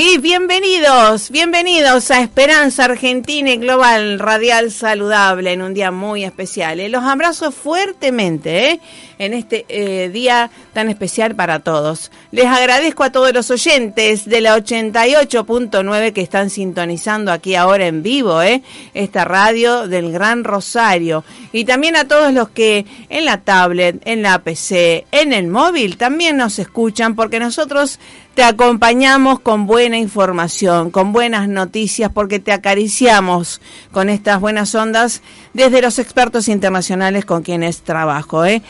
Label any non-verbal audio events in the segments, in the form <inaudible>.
Sí, bienvenidos, bienvenidos a Esperanza Argentina y Global Radial Saludable en un día muy especial. ¿eh? Los abrazo fuertemente ¿eh? En este eh, día tan especial para todos. Les agradezco a todos los oyentes de la 88.9 que están sintonizando aquí ahora en vivo ¿eh? esta radio del Gran Rosario y también a todos los que en la tablet, en la PC, en el móvil también nos escuchan porque nosotros te acompañamos con buena información, con buenas noticias, porque te acariciamos con estas buenas ondas desde los expertos internacionales con quienes trabajo. ¿eh?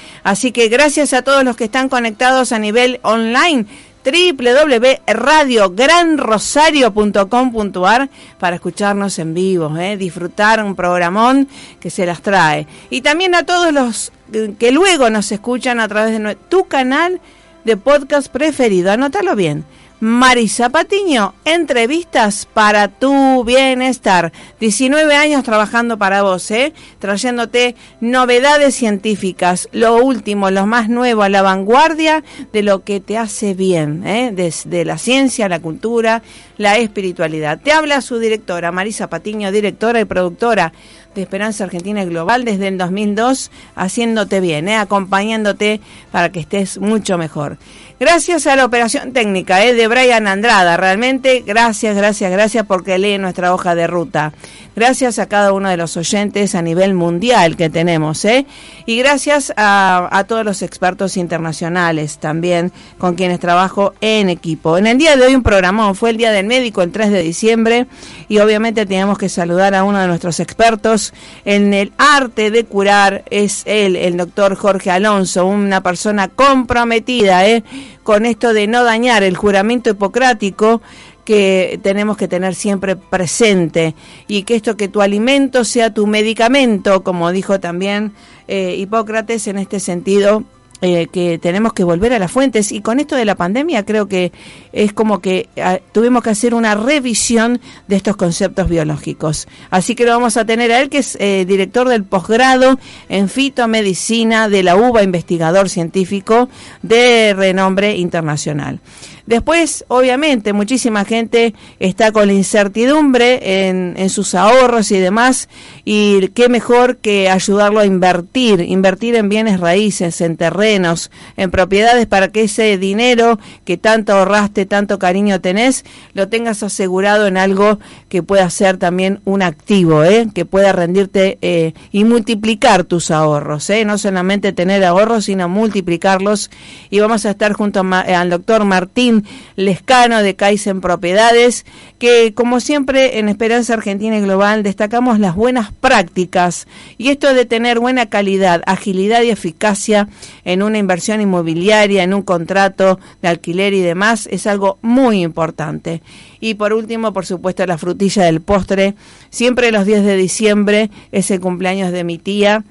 Que gracias a todos los que están conectados a nivel online www.radiogranrosario.com.ar para escucharnos en vivo, ¿eh? disfrutar un programón que se las trae. Y también a todos los que luego nos escuchan a través de tu canal de podcast preferido. Anótalo bien. Marisa Patiño, entrevistas para tu bienestar. 19 años trabajando para vos, ¿eh? trayéndote novedades científicas, lo último, lo más nuevo, a la vanguardia de lo que te hace bien, ¿eh? desde la ciencia, la cultura, la espiritualidad. Te habla su directora, Marisa Patiño, directora y productora de Esperanza Argentina Global desde el 2002, haciéndote bien, ¿eh? acompañándote para que estés mucho mejor. Gracias a la operación técnica ¿eh? de Brian Andrada, realmente gracias, gracias, gracias porque lee nuestra hoja de ruta. Gracias a cada uno de los oyentes a nivel mundial que tenemos, ¿eh? Y gracias a, a todos los expertos internacionales también con quienes trabajo en equipo. En el día de hoy un programón, fue el Día del Médico el 3 de diciembre y obviamente tenemos que saludar a uno de nuestros expertos en el arte de curar, es él, el doctor Jorge Alonso, una persona comprometida, ¿eh? Con esto de no dañar el juramento hipocrático que tenemos que tener siempre presente y que esto que tu alimento sea tu medicamento, como dijo también eh, Hipócrates en este sentido eh, que tenemos que volver a las fuentes y con esto de la pandemia creo que es como que ah, tuvimos que hacer una revisión de estos conceptos biológicos. Así que lo vamos a tener a él, que es eh, director del posgrado en fitomedicina de la UBA, investigador científico de renombre internacional. Después, obviamente, muchísima gente está con la incertidumbre en, sus ahorros y demás, y qué mejor que ayudarlo a invertir, invertir en bienes raíces, en terrenos, en propiedades, para que ese dinero que tanto ahorraste, tanto cariño tenés, lo tengas asegurado en algo que pueda ser también un activo, ¿eh? que pueda rendirte eh, y multiplicar tus ahorros, ¿eh? no solamente tener ahorros, sino multiplicarlos. Y vamos a estar junto al doctor Martín Lescano de Kaizen Propiedades, que como siempre en Esperanza Argentina y Global destacamos las buenas prácticas y esto de tener buena calidad, agilidad y eficacia en una inversión inmobiliaria, en un contrato de alquiler y demás es algo muy importante. Y por último, por supuesto, la frutilla del postre. Siempre los 10 de diciembre es el cumpleaños de mi tía.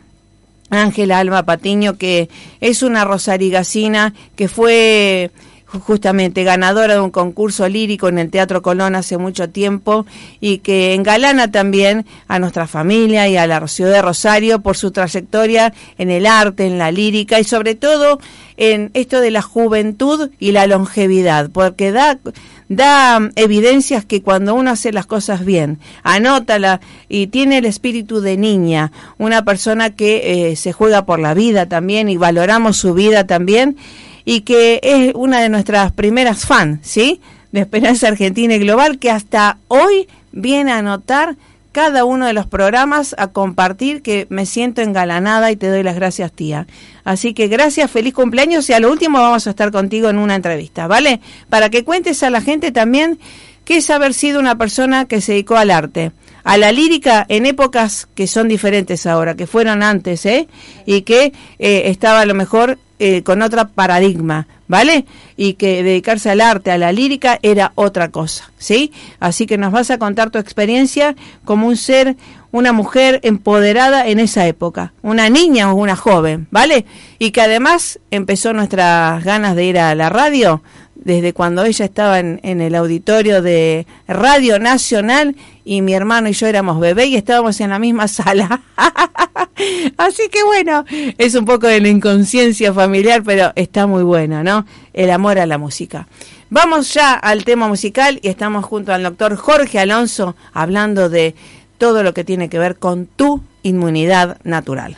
Ángela Alma Patiño, que es una rosarigacina que fue justamente ganadora de un concurso lírico en el Teatro Colón hace mucho tiempo y que engalana también a nuestra familia y a la ciudad de Rosario por su trayectoria en el arte, en la lírica y sobre todo en esto de la juventud y la longevidad, porque da da evidencias que cuando uno hace las cosas bien, anótala y tiene el espíritu de niña, una persona que eh, se juega por la vida también y valoramos su vida también, y que es una de nuestras primeras fans, ¿sí? de Esperanza Argentina y Global, que hasta hoy viene a anotar cada uno de los programas, a compartir, que me siento engalanada y te doy las gracias, tía. Así que gracias, feliz cumpleaños y a lo último vamos a estar contigo en una entrevista, ¿vale? Para que cuentes a la gente también qué es haber sido una persona que se dedicó al arte a la lírica en épocas que son diferentes ahora, que fueron antes, ¿eh? Y que eh, estaba a lo mejor eh, con otro paradigma, ¿vale? Y que dedicarse al arte, a la lírica, era otra cosa, ¿sí? Así que nos vas a contar tu experiencia como un ser, una mujer empoderada en esa época, una niña o una joven, ¿vale? Y que además empezó nuestras ganas de ir a la radio desde cuando ella estaba en, el auditorio de Radio Nacional y mi hermano y yo éramos bebé y estábamos en la misma <laughs> sala. Así que bueno, es un poco de la inconsciencia familiar, pero está muy bueno, ¿no? El amor a la música. Vamos ya al tema musical y estamos junto al doctor Jorge Alonso hablando de todo lo que tiene que ver con tu inmunidad natural.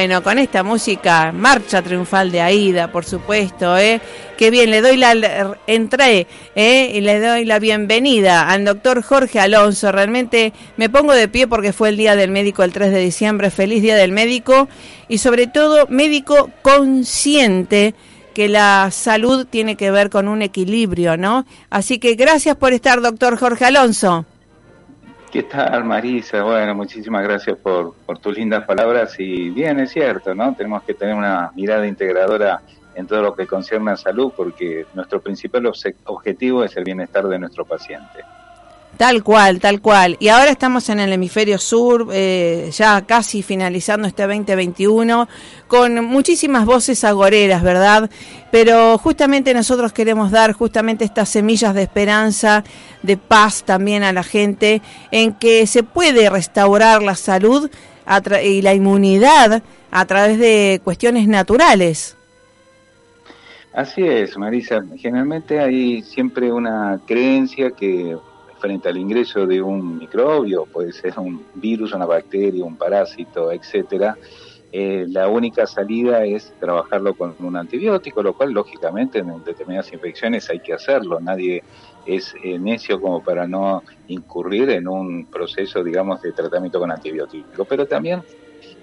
Bueno, con esta música, marcha triunfal de Aida, por supuesto, ¿eh? Qué bien, le doy la, entré, ¿eh? Y le doy la bienvenida al doctor Jorge Alonso. Realmente me pongo de pie porque fue el Día del Médico el 3 de diciembre. Feliz Día del Médico y sobre todo médico consciente que la salud tiene que ver con un equilibrio, ¿no? Así que gracias por estar, doctor Jorge Alonso. ¿Qué tal, Marisa? Bueno, muchísimas gracias por, por tus lindas palabras y bien, es cierto, ¿no? Tenemos que tener una mirada integradora en todo lo que concierne a salud porque nuestro principal objetivo es el bienestar de nuestro paciente. Tal cual, tal cual. Y ahora estamos en el hemisferio sur, eh, ya casi finalizando este 2021, con muchísimas voces agoreras, ¿verdad? Pero justamente nosotros queremos dar justamente estas semillas de esperanza, de paz también a la gente, en que se puede restaurar la salud y la inmunidad a través de cuestiones naturales. Así es, Marisa. Generalmente hay siempre una creencia que frente al ingreso de un microbio, puede ser un virus, una bacteria, un parásito, etcétera, eh, la única salida es trabajarlo con un antibiótico, lo cual lógicamente en determinadas infecciones hay que hacerlo. Nadie es eh, necio como para no incurrir en un proceso, digamos, de tratamiento con antibiótico. Pero también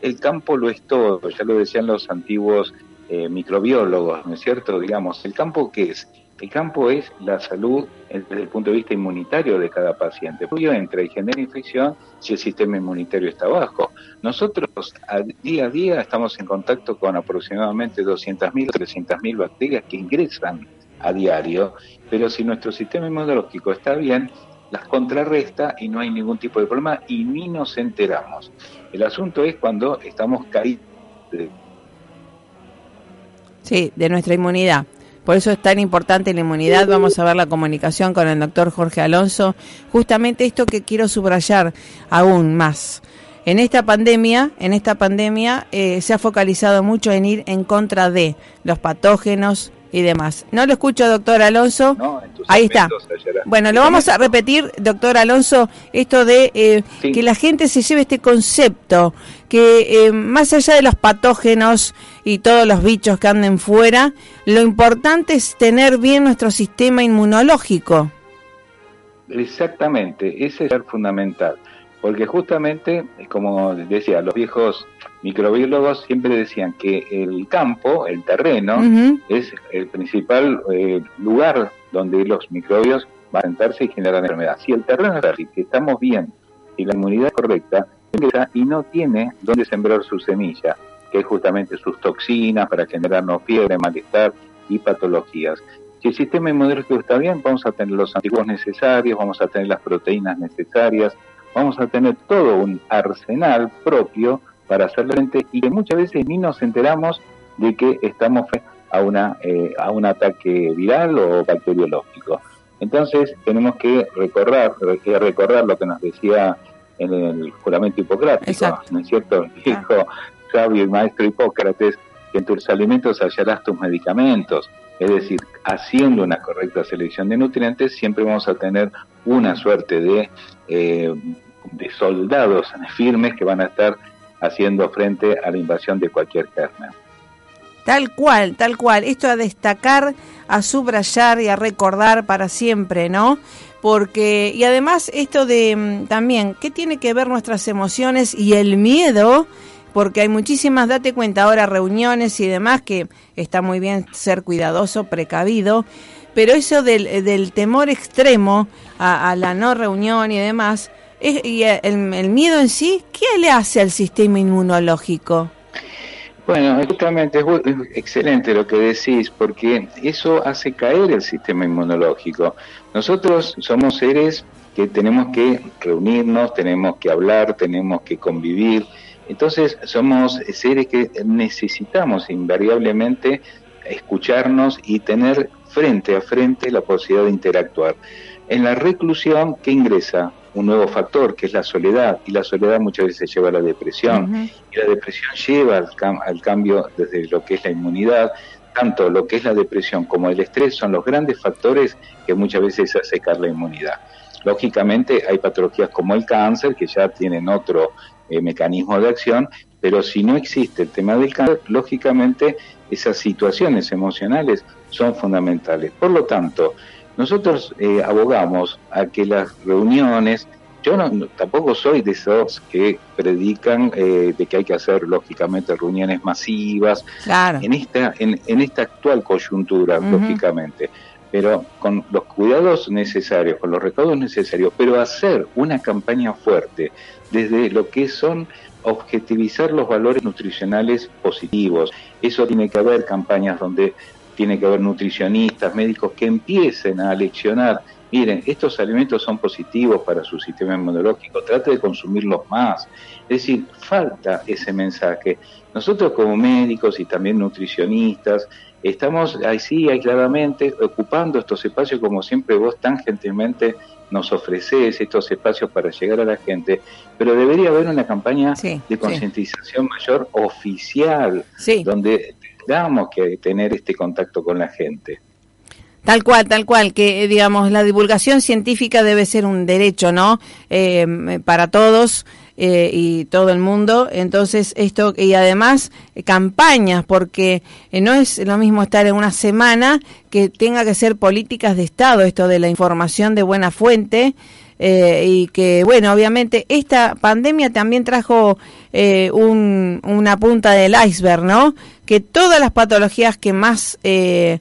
el campo lo es todo, ya lo decían los antiguos eh, microbiólogos, ¿no es cierto? Digamos, el campo qué es? El campo es la salud desde el punto de vista inmunitario de cada paciente. Porque entra y genera infección si el sistema inmunitario está bajo. Nosotros día a día estamos en contacto con aproximadamente 200.000 o 300.000 bacterias que ingresan a diario, pero si nuestro sistema inmunológico está bien, las contrarresta y no hay ningún tipo de problema y ni nos enteramos. El asunto es cuando estamos caídos. Sí, de nuestra inmunidad. Por eso es tan importante la inmunidad. Vamos a ver la comunicación con el doctor Jorge Alonso. Justamente esto que quiero subrayar aún más. En esta pandemia, en esta pandemia eh, se ha focalizado mucho en ir en contra de los patógenos, y demás. No lo escucho, doctor Alonso. Ahí está. Bueno, lo vamos a repetir, doctor Alonso, esto de eh, que la gente se lleve este concepto, que eh, más allá de los patógenos y todos los bichos que anden fuera, lo importante es tener bien nuestro sistema inmunológico. Exactamente, ese es el fundamental. Porque justamente, como decía, los viejos microbiólogos siempre decían que el campo, el terreno, es el principal eh, lugar donde los microbios van a sentarse y generar enfermedad. Si el terreno es fértil, que estamos bien y la inmunidad es correcta, y no tiene dónde sembrar su semilla, que es justamente sus toxinas para generarnos fiebre, malestar y patologías. Si el sistema inmunológico está bien, vamos a tener los anticuerpos necesarios, vamos a tener las proteínas necesarias, vamos a tener todo un arsenal propio para hacer frente y que muchas veces ni nos enteramos de que estamos a, una, eh, a un ataque viral o bacteriológico. Entonces tenemos que recorrer, recordar lo que nos decía en el juramento hipocrático, ¿no es cierto? <laughs> Dijo sabio y maestro Hipócrates que en tus alimentos hallarás tus medicamentos. Es decir, haciendo una correcta selección de nutrientes, siempre vamos a tener una suerte de, eh, de soldados firmes que van a estar haciendo frente a la invasión de cualquier germen. Tal cual, tal cual. Esto a destacar, a subrayar y a recordar para siempre, ¿no? Porque, y además esto de mm, también, ¿qué tiene que ver nuestras emociones y el miedo? porque hay muchísimas, date cuenta ahora, reuniones y demás, que está muy bien ser cuidadoso, precavido, pero eso del, temor extremo a, la no reunión y demás, y el, miedo en sí, ¿qué le hace al sistema inmunológico? Bueno, justamente es excelente lo que decís, porque eso hace caer el sistema inmunológico. Nosotros somos seres que tenemos que reunirnos, tenemos que hablar, tenemos que convivir, entonces somos seres que necesitamos invariablemente escucharnos y tener frente a frente la posibilidad de interactuar. En la reclusión, ¿qué ingresa? Un nuevo factor, que es la soledad, y la soledad muchas veces lleva a la depresión, y la depresión lleva al, al cambio desde lo que es la inmunidad, tanto lo que es la depresión como el estrés son los grandes factores que muchas veces hacen secar la inmunidad. Lógicamente hay patologías como el cáncer que ya tienen otro eh, mecanismo de acción, pero si no existe el tema del cáncer, lógicamente esas situaciones emocionales son fundamentales. Por lo tanto, nosotros eh, abogamos a que las reuniones, yo no, tampoco soy de esos que predican eh, de que hay que hacer lógicamente reuniones masivas en esta en, en esta actual coyuntura, lógicamente. Pero con los cuidados necesarios, con los recaudos necesarios, pero hacer una campaña fuerte desde lo que son objetivizar los valores nutricionales positivos. Eso tiene que haber campañas donde tiene que haber nutricionistas, médicos que empiecen a leccionar, miren, estos alimentos son positivos para su sistema inmunológico, trate de consumirlos más. Es decir, falta ese mensaje. Nosotros como médicos y también nutricionistas, estamos así aisladamente ocupando estos espacios como siempre vos tan gentilmente nos ofreces estos espacios para llegar a la gente, pero debería haber una campaña de concientización mayor oficial, donde tengamos que tener este contacto con la gente. Tal cual, tal cual, que eh, digamos la divulgación científica debe ser un derecho, ¿no? Eh, para todos eh, y todo el mundo. Entonces, esto, y además eh, campañas, porque eh, no es lo mismo estar en una semana que tenga que ser políticas de Estado, esto de la información de buena fuente. y que, bueno, obviamente esta pandemia también trajo un, una punta del iceberg, ¿no? Que todas las patologías que más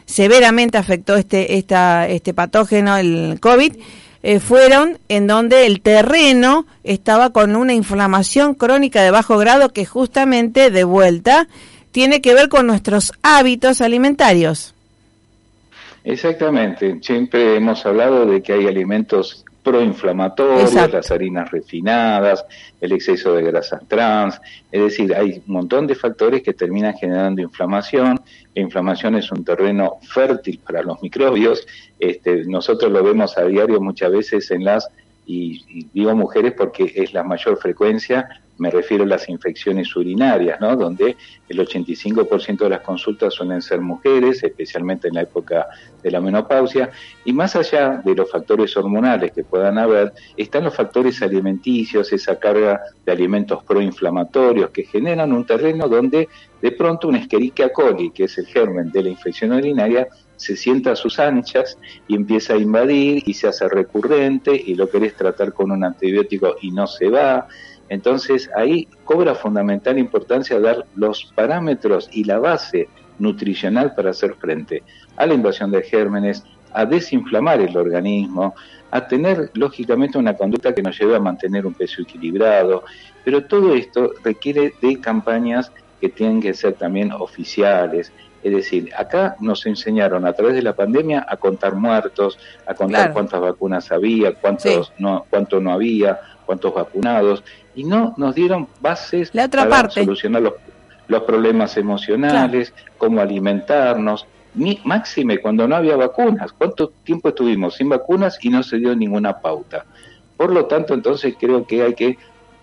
severamente afectó este, esta, este patógeno, el COVID, eh, fueron en donde el terreno estaba con una inflamación crónica de bajo grado que justamente de vuelta tiene que ver con nuestros hábitos alimentarios. Exactamente, siempre hemos hablado de que hay alimentos proinflamatorios, las harinas refinadas, el exceso de grasas trans, es decir, hay un montón de factores que terminan generando inflamación. La inflamación es un terreno fértil para los microbios. Este, nosotros lo vemos a diario muchas veces en las, y digo mujeres porque es la mayor frecuencia, me refiero a las infecciones urinarias, ¿no? donde el 85% de las consultas suelen ser mujeres, especialmente en la época de la menopausia, y más allá de los factores hormonales que puedan haber, están los factores alimenticios, esa carga de alimentos proinflamatorios que generan un terreno donde de pronto un Escherichia coli, que es el germen de la infección urinaria, se sienta a sus anchas y empieza a invadir y se hace recurrente y lo querés tratar con un antibiótico y no se va. Entonces ahí cobra fundamental importancia dar los parámetros y la base nutricional para hacer frente a la invasión de gérmenes, a desinflamar el organismo, a tener lógicamente una conducta que nos lleve a mantener un peso equilibrado, pero todo esto requiere de campañas que tienen que ser también oficiales. Es decir, acá nos enseñaron a través de la pandemia a contar muertos, a contar cuántas vacunas había, cuántos no, cuánto no había, cuántos vacunados, y no nos dieron bases para solucionar los, los problemas emocionales, cómo alimentarnos, máxime cuando no había vacunas. ¿Cuánto tiempo estuvimos sin vacunas y no se dio ninguna pauta? Por lo tanto, entonces creo que hay que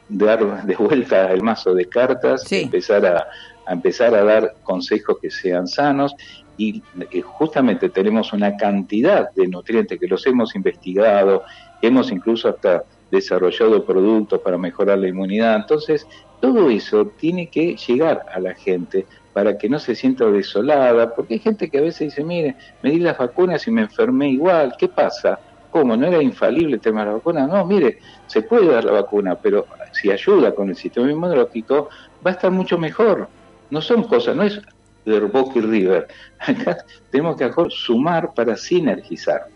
dar de vuelta el mazo de cartas, empezar a, empezar a dar consejos que sean sanos y justamente tenemos una cantidad de nutrientes que los hemos investigado, hemos incluso hasta desarrollado productos para mejorar la inmunidad. Entonces, todo eso tiene que llegar a la gente para que no se sienta desolada, porque hay gente que a veces dice, mire, me di las vacunas y me enfermé igual, ¿qué pasa? ¿Cómo? ¿No era infalible el tema de la vacuna? No, mire, se puede dar la vacuna, pero si ayuda con el sistema inmunológico, va a estar mucho mejor. No son cosas, no es de Boca y River. Acá tenemos que sumar para sinergizar.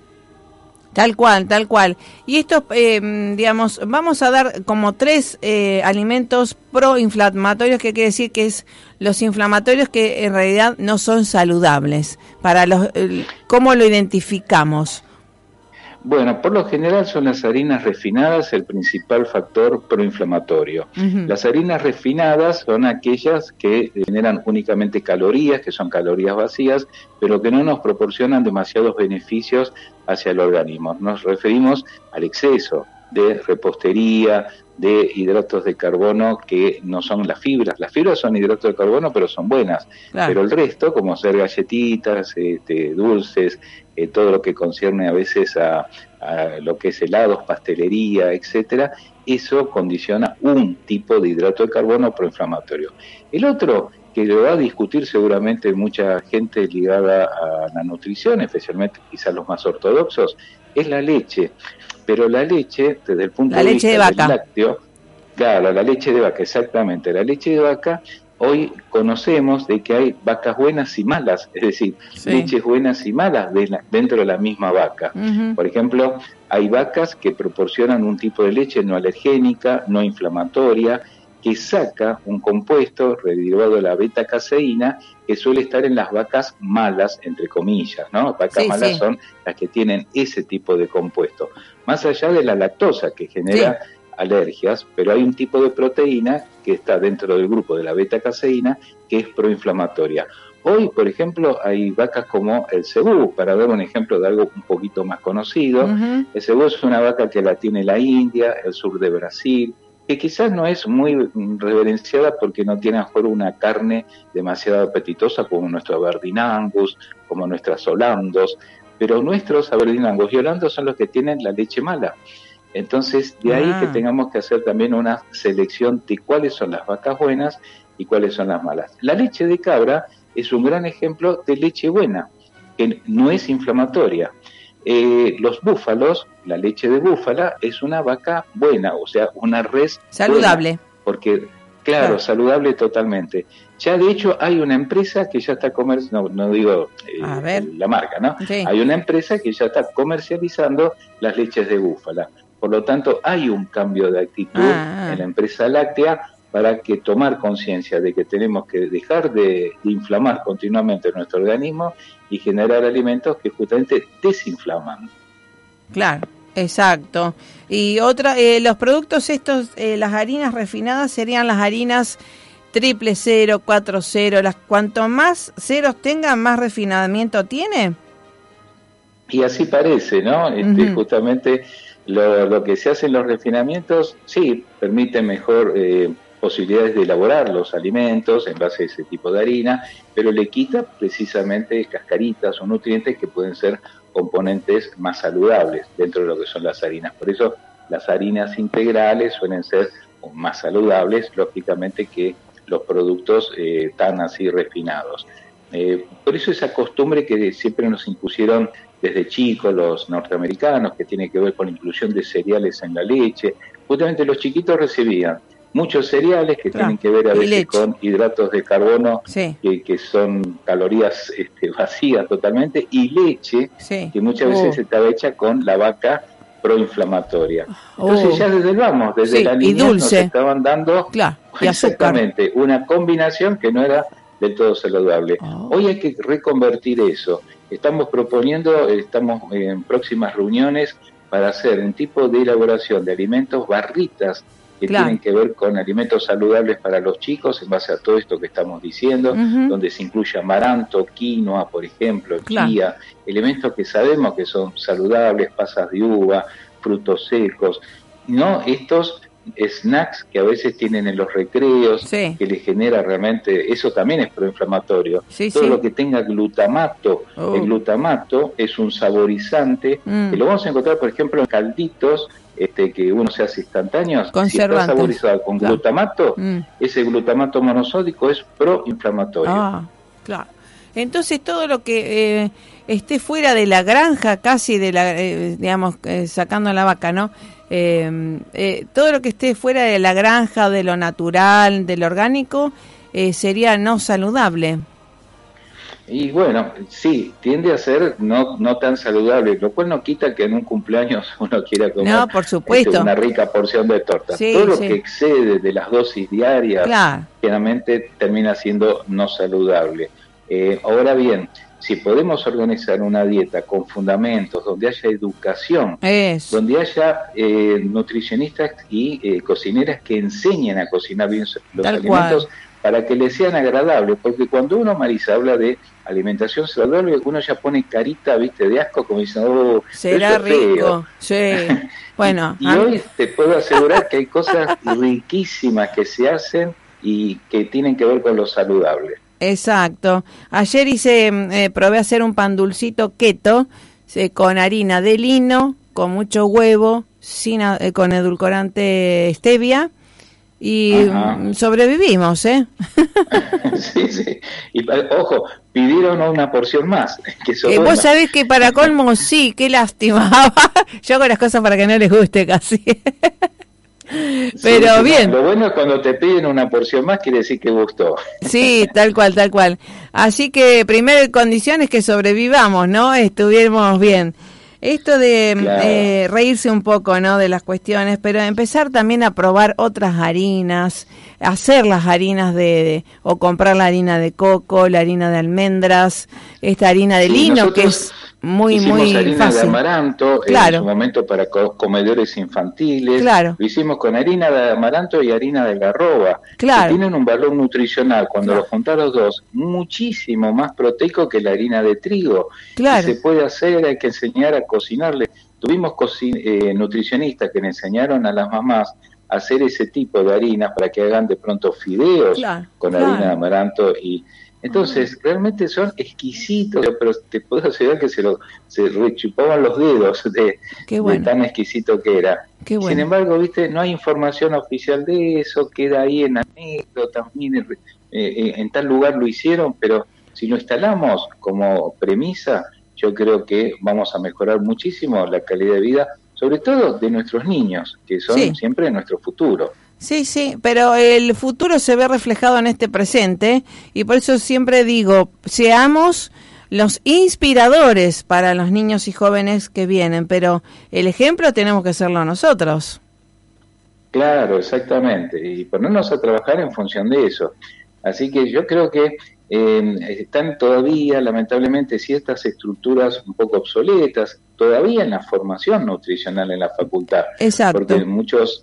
Tal cual, tal cual. Y esto, eh, digamos, vamos a dar como tres eh, alimentos proinflamatorios, que quiere decir que es los inflamatorios que en realidad no son saludables. Para los, ¿Cómo lo identificamos? Bueno, por lo general son las harinas refinadas el principal factor proinflamatorio. Las harinas refinadas son aquellas que generan únicamente calorías, que son calorías vacías, pero que no nos proporcionan demasiados beneficios hacia el organismo. Nos referimos al exceso de repostería, de hidratos de carbono que no son las fibras. Las fibras son hidratos de carbono, pero son buenas. Pero el resto, como hacer galletitas, este, dulces, eh, todo lo que concierne a veces a, lo que es helados, pastelería, etcétera, eso condiciona un tipo de hidrato de carbono proinflamatorio. El otro que lo va a discutir seguramente mucha gente ligada a la nutrición, especialmente quizás los más ortodoxos, es la leche. Pero la leche, desde el punto de vista del lácteo, claro, la leche de vaca, exactamente, la leche de vaca, hoy conocemos de que hay vacas buenas y malas, es decir, leches buenas y malas dentro de la misma vaca. Por ejemplo, hay vacas que proporcionan un tipo de leche no alergénica, no inflamatoria, que saca un compuesto derivado de la beta-caseína que suele estar en las vacas malas, entre comillas, ¿no? Vacas malas son las que tienen ese tipo de compuesto. Más allá de la lactosa que genera alergias, pero hay un tipo de proteína que está dentro del grupo de la beta-caseína que es proinflamatoria. Hoy, por ejemplo, hay vacas como el cebú, para dar un ejemplo de algo un poquito más conocido. El cebú es una vaca que la tiene la India, el sur de Brasil, que quizás no es muy reverenciada porque no tiene mejor una carne demasiado apetitosa como nuestro Aberdeen Angus, como nuestras Holandos, pero nuestros Aberdeen Angus y Holandos son los que tienen la leche mala. Entonces, de ahí que ah. tengamos que hacer también una selección de cuáles son las vacas buenas y cuáles son las malas. La leche de cabra es un gran ejemplo de leche buena, que no es inflamatoria. Eh, los búfalos, la leche de búfala es una vaca buena, o sea, una res saludable. porque, claro, saludable totalmente. Ya de hecho hay una empresa que ya está comercializando, no, digo eh, la marca, ¿no? Hay una empresa que ya está comercializando las leches de búfala. Por lo tanto, hay un cambio de actitud ah. en la empresa láctea para que tomar conciencia de que tenemos que dejar de, inflamar continuamente nuestro organismo y generar alimentos que justamente desinflaman. Claro, exacto. Y otra, eh, los productos estos, eh, las harinas refinadas serían las harinas triple cero, cuatro cero, las cuanto más ceros tengan, más refinamiento tiene. Y así parece, ¿no? Este, Justamente lo, lo, que se hace en los refinamientos, sí, permite mejor eh, posibilidades de elaborar los alimentos en base a ese tipo de harina, pero le quita precisamente cascaritas o nutrientes que pueden ser componentes más saludables dentro de lo que son las harinas. Por eso las harinas integrales suelen ser más saludables, lógicamente, que los productos eh, tan así refinados. Eh, por eso esa costumbre que siempre nos impusieron desde chicos los norteamericanos, que tiene que ver con la inclusión de cereales en la leche, justamente los chiquitos recibían muchos cereales que tienen que ver a veces con hidratos de carbono que, son calorías este, <laughs> vacías totalmente y leche que muchas veces oh. estaba hecha con la vaca proinflamatoria. Entonces oh. ya desde el vamos, desde la niñez nos estaban dando exactamente una combinación que no era del todo saludable. Oh. Hoy hay que reconvertir eso. Estamos proponiendo, estamos en próximas reuniones para hacer un tipo de elaboración de alimentos, barritas que tienen que ver con alimentos saludables para los chicos en base a todo esto que estamos diciendo, donde se incluye amaranto, quinoa, por ejemplo, chía, elementos que sabemos que son saludables, pasas de uva, frutos secos, no estos snacks que a veces tienen en los recreos, que les genera realmente, eso también es proinflamatorio. Todo lo que tenga glutamato, el oh. glutamato es un saborizante, mm. que lo vamos a encontrar, por ejemplo, en calditos este, que uno se hace instantáneos, si está saborizado con glutamato, mm. ese glutamato monosódico es proinflamatorio. Ah, claro. Entonces todo lo que eh, esté fuera de la granja, casi de la, eh, digamos, eh, sacando la vaca, ¿no? Todo lo que esté fuera de la granja, de lo natural, de lo orgánico, sería no saludable. Y bueno, sí, tiende a ser no, no tan saludable, lo cual no quita que en un cumpleaños <laughs> uno quiera comer no, por supuesto. Este, una rica porción de torta. Todo lo que excede de las dosis diarias, generalmente termina siendo no saludable. Eh, ahora bien, si podemos organizar una dieta con fundamentos, donde haya educación, donde haya eh, nutricionistas y eh, cocineras que enseñen a cocinar bien los alimentos, para que les sean agradables, porque cuando uno, Marisa, habla de alimentación saludable, uno ya pone carita, viste, de asco, como diciendo, oh, será rico, <laughs> sí. Bueno, y, hoy te puedo asegurar que hay cosas riquísimas que se hacen y que tienen que ver con lo saludable. Exacto. Ayer hice, eh, probé hacer un pan dulcito keto con harina de lino, con mucho huevo, sin, eh, con edulcorante stevia y sobrevivimos, ¿eh? <laughs> sí, sí. Y ojo, pidieron una porción más. Que eh, vos sabés que para colmo sí, qué lástima. <laughs> Yo hago las cosas para que no les guste casi. <laughs> Pero bien. Lo bueno es cuando te piden una porción más, quiere decir que gustó. <laughs> Sí, tal cual, tal cual. Así que primera condición es que sobrevivamos, ¿no? Estuvimos bien. Esto de eh, reírse un poco, ¿no? De las cuestiones, pero empezar también a probar otras harinas, hacer las harinas de, o comprar la harina de coco, la harina de almendras, esta harina de lino que es muy, muy harina de amaranto en su momento para comedores infantiles. Claro. Lo hicimos con harina de amaranto y harina de garroba. Claro. Que tienen un valor nutricional, cuando lo juntan los dos, muchísimo más proteico que la harina de trigo. Claro. se puede hacer, hay que enseñar a cocinarle. Tuvimos eh, nutricionistas que le enseñaron a las mamás hacer ese tipo de harina para que hagan de pronto fideos con harina de amaranto y entonces, realmente son exquisitos, pero te puedo asegurar que se, lo, se rechupaban los dedos de, tan exquisito que era. Sin embargo, viste, no hay información oficial de eso, queda ahí en anécdotas, eh, eh, en tal lugar lo hicieron, pero si lo instalamos como premisa, yo creo que vamos a mejorar muchísimo la calidad de vida, sobre todo de nuestros niños, que son siempre nuestro futuro. Sí, sí, pero el futuro se ve reflejado en este presente y por eso siempre digo, seamos los inspiradores para los niños y jóvenes que vienen, pero el ejemplo tenemos que serlo nosotros. Claro, exactamente, y ponernos a trabajar en función de eso. Así que yo creo que eh, están todavía, lamentablemente, ciertas estructuras un poco obsoletas, todavía en la formación nutricional en la facultad. Exacto. Porque muchos,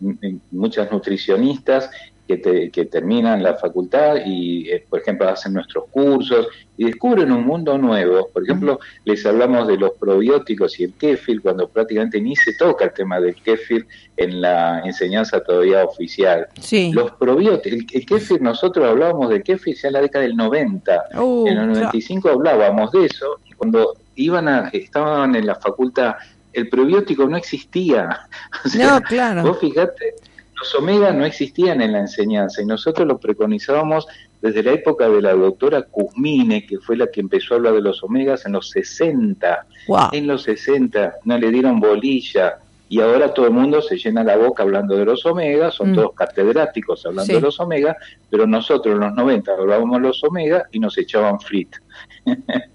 muchas nutricionistas que, que terminan la facultad y, eh, por ejemplo, hacen nuestros cursos y descubren un mundo nuevo. Por ejemplo, les hablamos de los probióticos y el kéfir, cuando prácticamente ni se toca el tema del kéfir en la enseñanza todavía oficial. Sí. Los probióticos, el, kéfir, nosotros hablábamos de kéfir ya en la década del 90. Uh, en el 95 hablábamos de eso. Cuando iban a, estaban en la facultad, el probiótico no existía. <laughs> no, claro. Vos fíjate los omega no existían en la enseñanza y nosotros lo preconizábamos desde la época de la doctora Kuzmine, que fue la que empezó a hablar de los omegas en los 60. En los 60 no le dieron bolilla y ahora todo el mundo se llena la boca hablando de los omegas, son mm. todos catedráticos hablando de los omegas, pero nosotros en los 90 hablábamos de los omegas y nos echaban frit.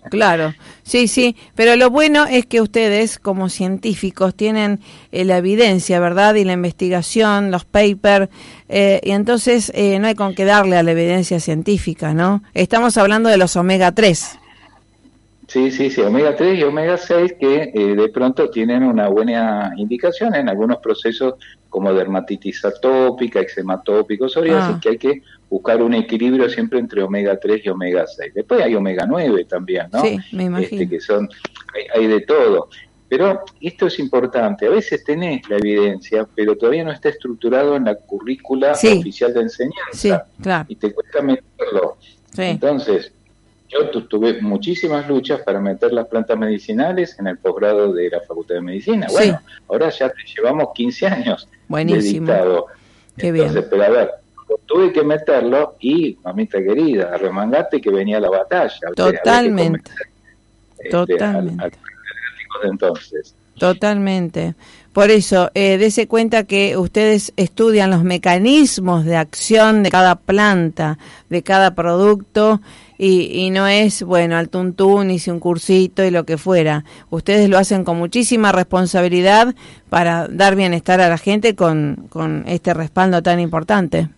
Claro, sí, sí, pero lo bueno es que ustedes como científicos tienen eh, la evidencia, ¿verdad? Y la investigación, los papers, eh, y entonces eh, no hay con qué darle a la evidencia científica, ¿no? Estamos hablando de los omega 3. Sí, sí, sí, omega 3 y omega 6 que eh, de pronto tienen una buena indicación en algunos procesos como dermatitis atópica, eczema atópico, psoriasis, ah. que hay que buscar un equilibrio siempre entre omega 3 y omega 6. Después hay omega 9 también, ¿no? Sí, me imagino. Este, que son, hay, de todo. Pero esto es importante, a veces tenés la evidencia, pero todavía no está estructurado en la currícula oficial de enseñanza. Sí, claro. Y te cuesta meterlo. Sí. Entonces, yo tuve muchísimas luchas para meter las plantas medicinales en el posgrado de la Facultad de Medicina. Bueno, ahora ya te llevamos 15 años Buenísimo. de Qué Entonces, pero a ver, tuve que meterlo y, mamita querida, remangate que venía la batalla. Totalmente. Este, Totalmente. entonces. Totalmente. Por eso, eh, dese cuenta que ustedes estudian los mecanismos de acción de cada planta, de cada producto, y, no es, bueno, al tuntún, hice un cursito y lo que fuera. Ustedes lo hacen con muchísima responsabilidad para dar bienestar a la gente con, con este respaldo tan importante.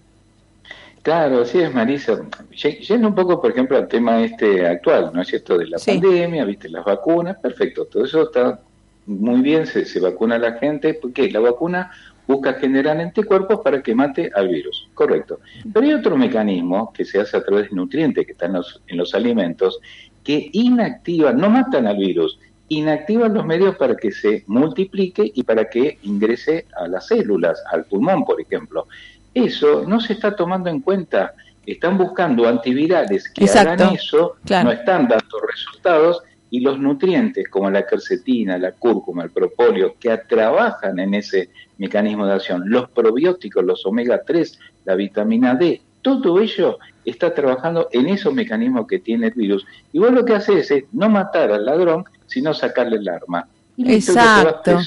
Claro, sí es Marisa. Yendo un poco, por ejemplo, al tema este actual, ¿no es cierto? De la pandemia, viste, las vacunas, perfecto, todo eso está muy bien, se, se vacuna a la gente, porque la vacuna busca generar anticuerpos para que mate al virus, correcto. Pero hay otro mecanismo que se hace a través de nutrientes que están en los, alimentos que inactivan, no matan al virus, inactivan los medios para que se multiplique y para que ingrese a las células, al pulmón, por ejemplo. Eso no se está tomando en cuenta. Están buscando antivirales que hagan eso, no están dando resultados y los nutrientes como la quercetina, la cúrcuma, el propóleo, que trabajan en ese mecanismo de acción, los probióticos, los omega 3, la vitamina D, todo ello está trabajando en esos mecanismos que tiene el virus. Y vos lo que haces es no matar al ladrón, sino sacarle el arma. Exacto.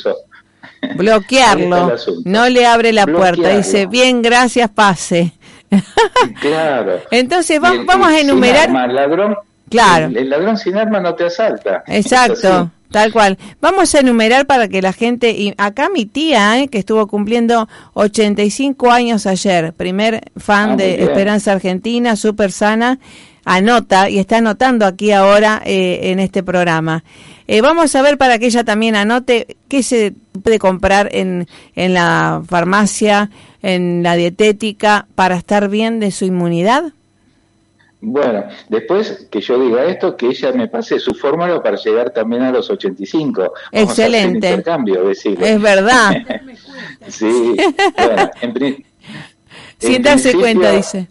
Bloquearlo. No le abre la puerta. Dice, bien, gracias, pase. Claro. Entonces vamos a enumerar... ladrón Claro. El, ladrón sin arma no te asalta. Exacto. Tal cual. Vamos a enumerar para que la gente, y acá mi tía, eh, que estuvo cumpliendo 85 años ayer, primer fan ah, de Esperanza Argentina, súper sana, anota y está anotando aquí ahora eh, en este programa. Eh, vamos a ver para que ella también anote qué se puede comprar en, en la farmacia, en la dietética, para estar bien de su inmunidad. Bueno, después que yo diga esto, que ella me pase su fórmula para llegar también a los 85. Excelente. intercambio, Es verdad. <laughs> sí, bueno, en, Sin darse <laughs> cuenta, dice.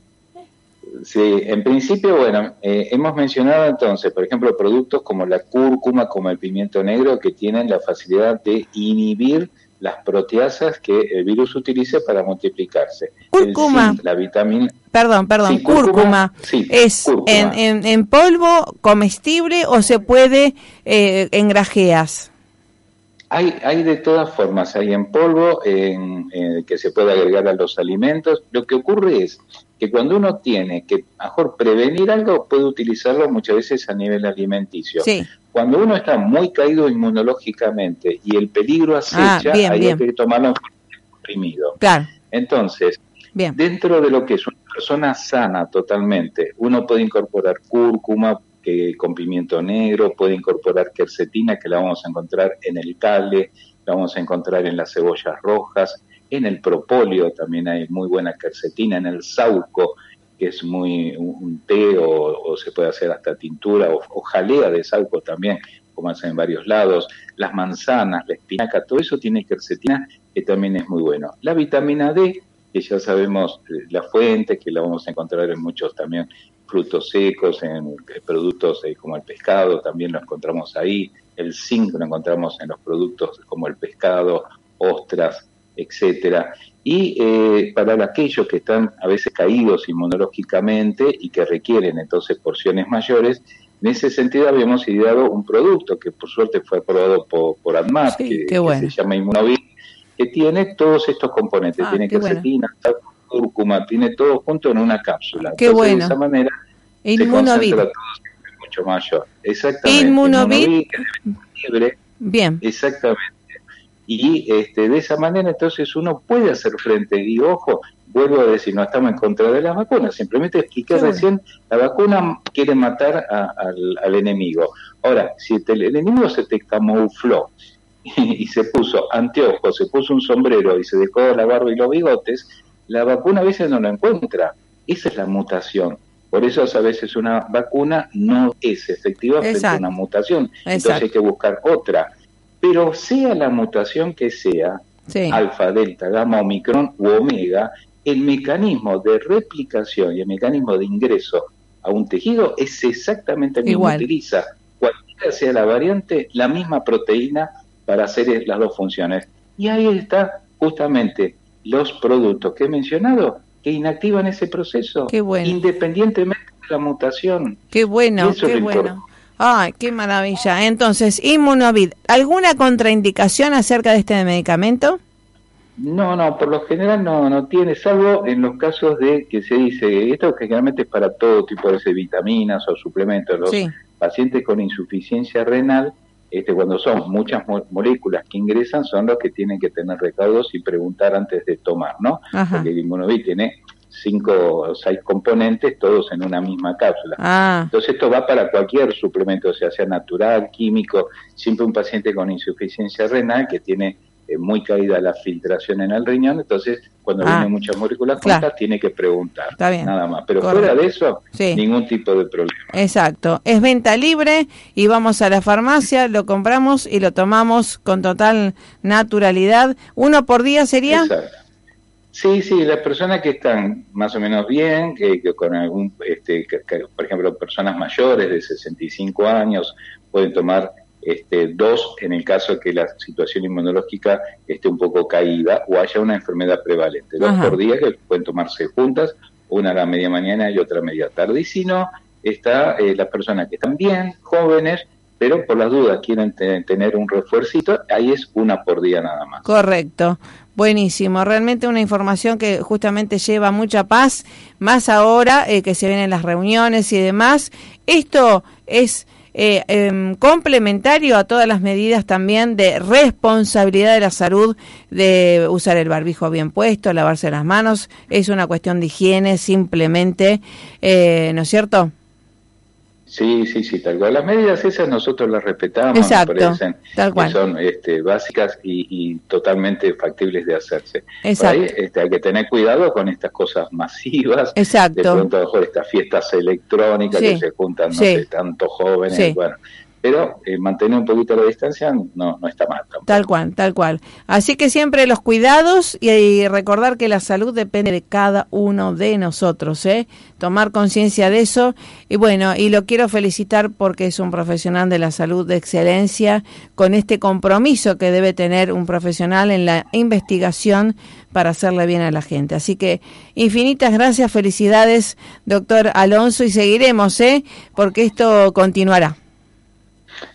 Sí, en principio, bueno, eh, hemos mencionado entonces, por ejemplo, productos como la cúrcuma, como el pimiento negro, que tienen la facilidad de inhibir las proteasas que el virus utilice para multiplicarse. Cúrcuma. la vitamina. Perdón, perdón, cúrcuma. ¿Es En, en, polvo comestible o se puede eh, en grajeas? Hay, hay de todas formas, hay en polvo en, eh, que se puede agregar a los alimentos. Lo que ocurre es que cuando uno tiene que mejor prevenir algo, puede utilizarlo muchas veces a nivel alimenticio. Sí. Cuando uno está muy caído inmunológicamente y el peligro acecha, ah, hay que tomarlo comprimido. Claro. Entonces, dentro de lo que es una persona sana totalmente, uno puede incorporar cúrcuma que, con pimiento negro, puede incorporar quercetina, que la vamos a encontrar en el cale, la vamos a encontrar en las cebollas rojas, en el propóleo también hay muy buena quercetina, en el sauco, que es muy un, té o, se puede hacer hasta tintura o, jalea de sauco también, como hacen en varios lados, las manzanas, la espinaca, todo eso tiene quercetina que también es muy bueno. La vitamina D, que ya sabemos eh, la fuente, que la vamos a encontrar en muchos también frutos secos, en productos eh, como el pescado, también lo encontramos ahí, el zinc lo encontramos en los productos como el pescado, ostras, etcétera. Y eh, para aquellos que están a veces caídos inmunológicamente y que requieren entonces porciones mayores, en ese sentido habíamos ideado un producto que por suerte fue aprobado por, por que, se llama Inmunovit, que tiene todos estos componentes, ah, tiene quercetina, cúrcuma, tiene todo junto en una cápsula. Qué bueno. De esa manera Inmunovit. se concentra todo mucho mayor. Exactamente. Inmunovit. Libre. Bien. Exactamente y este, de esa manera entonces uno puede hacer frente. Y ojo, vuelvo a decir, no estamos en contra de las vacunas, simplemente expliqué recién, la vacuna quiere matar al, enemigo. Ahora, si el, enemigo se te camufló <laughs> y, se puso anteojos, se puso un sombrero y se dejó la barba y los bigotes, la vacuna a veces no lo encuentra. Esa es la mutación. Por eso a veces una vacuna no es efectiva frente a una mutación. Entonces hay que buscar otra pero sea la mutación que sea, alfa, delta, gamma, omicron u omega, el mecanismo de replicación y el mecanismo de ingreso a un tejido es exactamente el mismo. Utiliza, cualquiera sea la variante, la misma proteína para hacer las dos funciones. Y ahí está justamente los productos que he mencionado que inactivan ese proceso, independientemente de la mutación. Qué bueno, qué bueno. Ay, qué maravilla. Entonces, Inmunovid, ¿alguna contraindicación acerca de este medicamento? No, no, por lo general no, no tiene, salvo en los casos de que se dice, esto generalmente es para todo tipo de vitaminas o suplementos. Los pacientes con insuficiencia renal, este, cuando son muchas moléculas que ingresan, son los que tienen que tener recaudos y preguntar antes de tomar, ¿no? Porque el Inmunovid tiene cinco o seis componentes, todos en una misma cápsula. Ah. Entonces esto va para cualquier suplemento, sea, sea natural, químico, siempre un paciente con insuficiencia renal que tiene eh, muy caída la filtración en el riñón, entonces cuando ah. viene muchas moléculas juntas tiene que preguntar, nada más. Pero fuera de eso, ningún tipo de problema. Exacto, es venta libre y vamos a la farmacia, lo compramos y lo tomamos con total naturalidad. ¿Uno por día sería? Exacto. Sí, sí, las personas que están más o menos bien, que, con algún, este, por ejemplo, personas mayores de 65 años pueden tomar este, dos en el caso de que la situación inmunológica esté un poco caída o haya una enfermedad prevalente. Dos por día que pueden tomarse juntas, una a la media mañana y otra a media tarde. Y si no, está eh, las personas que están bien, jóvenes, pero por las dudas quieren tener un refuercito, ahí es una por día nada más. Correcto. Buenísimo, realmente una información que justamente lleva mucha paz, más ahora eh, que se vienen las reuniones y demás. Esto es eh, em, complementario a todas las medidas también de responsabilidad de la salud, de usar el barbijo bien puesto, lavarse las manos, es una cuestión de higiene simplemente, eh, ¿no es cierto? Sí, sí, sí, tal cual. Las medidas esas nosotros las respetamos, Exacto, parecen que son este, básicas y, totalmente factibles de hacerse. Exacto. Ahí, este, hay que tener cuidado con estas cosas masivas. Exacto. De pronto, mejor estas fiestas electrónicas que se juntan, no sé, tantos jóvenes. Bueno, pero eh, mantener un poquito la distancia no, no está mal. Tal cual, tal cual. Así que siempre los cuidados y, recordar que la salud depende de cada uno de nosotros, ¿eh? Tomar conciencia de eso. Y bueno, y lo quiero felicitar porque es un profesional de la salud de excelencia, con este compromiso que debe tener un profesional en la investigación para hacerle bien a la gente. Así que infinitas gracias, felicidades, doctor Alonso, y seguiremos, ¿eh? Porque esto continuará.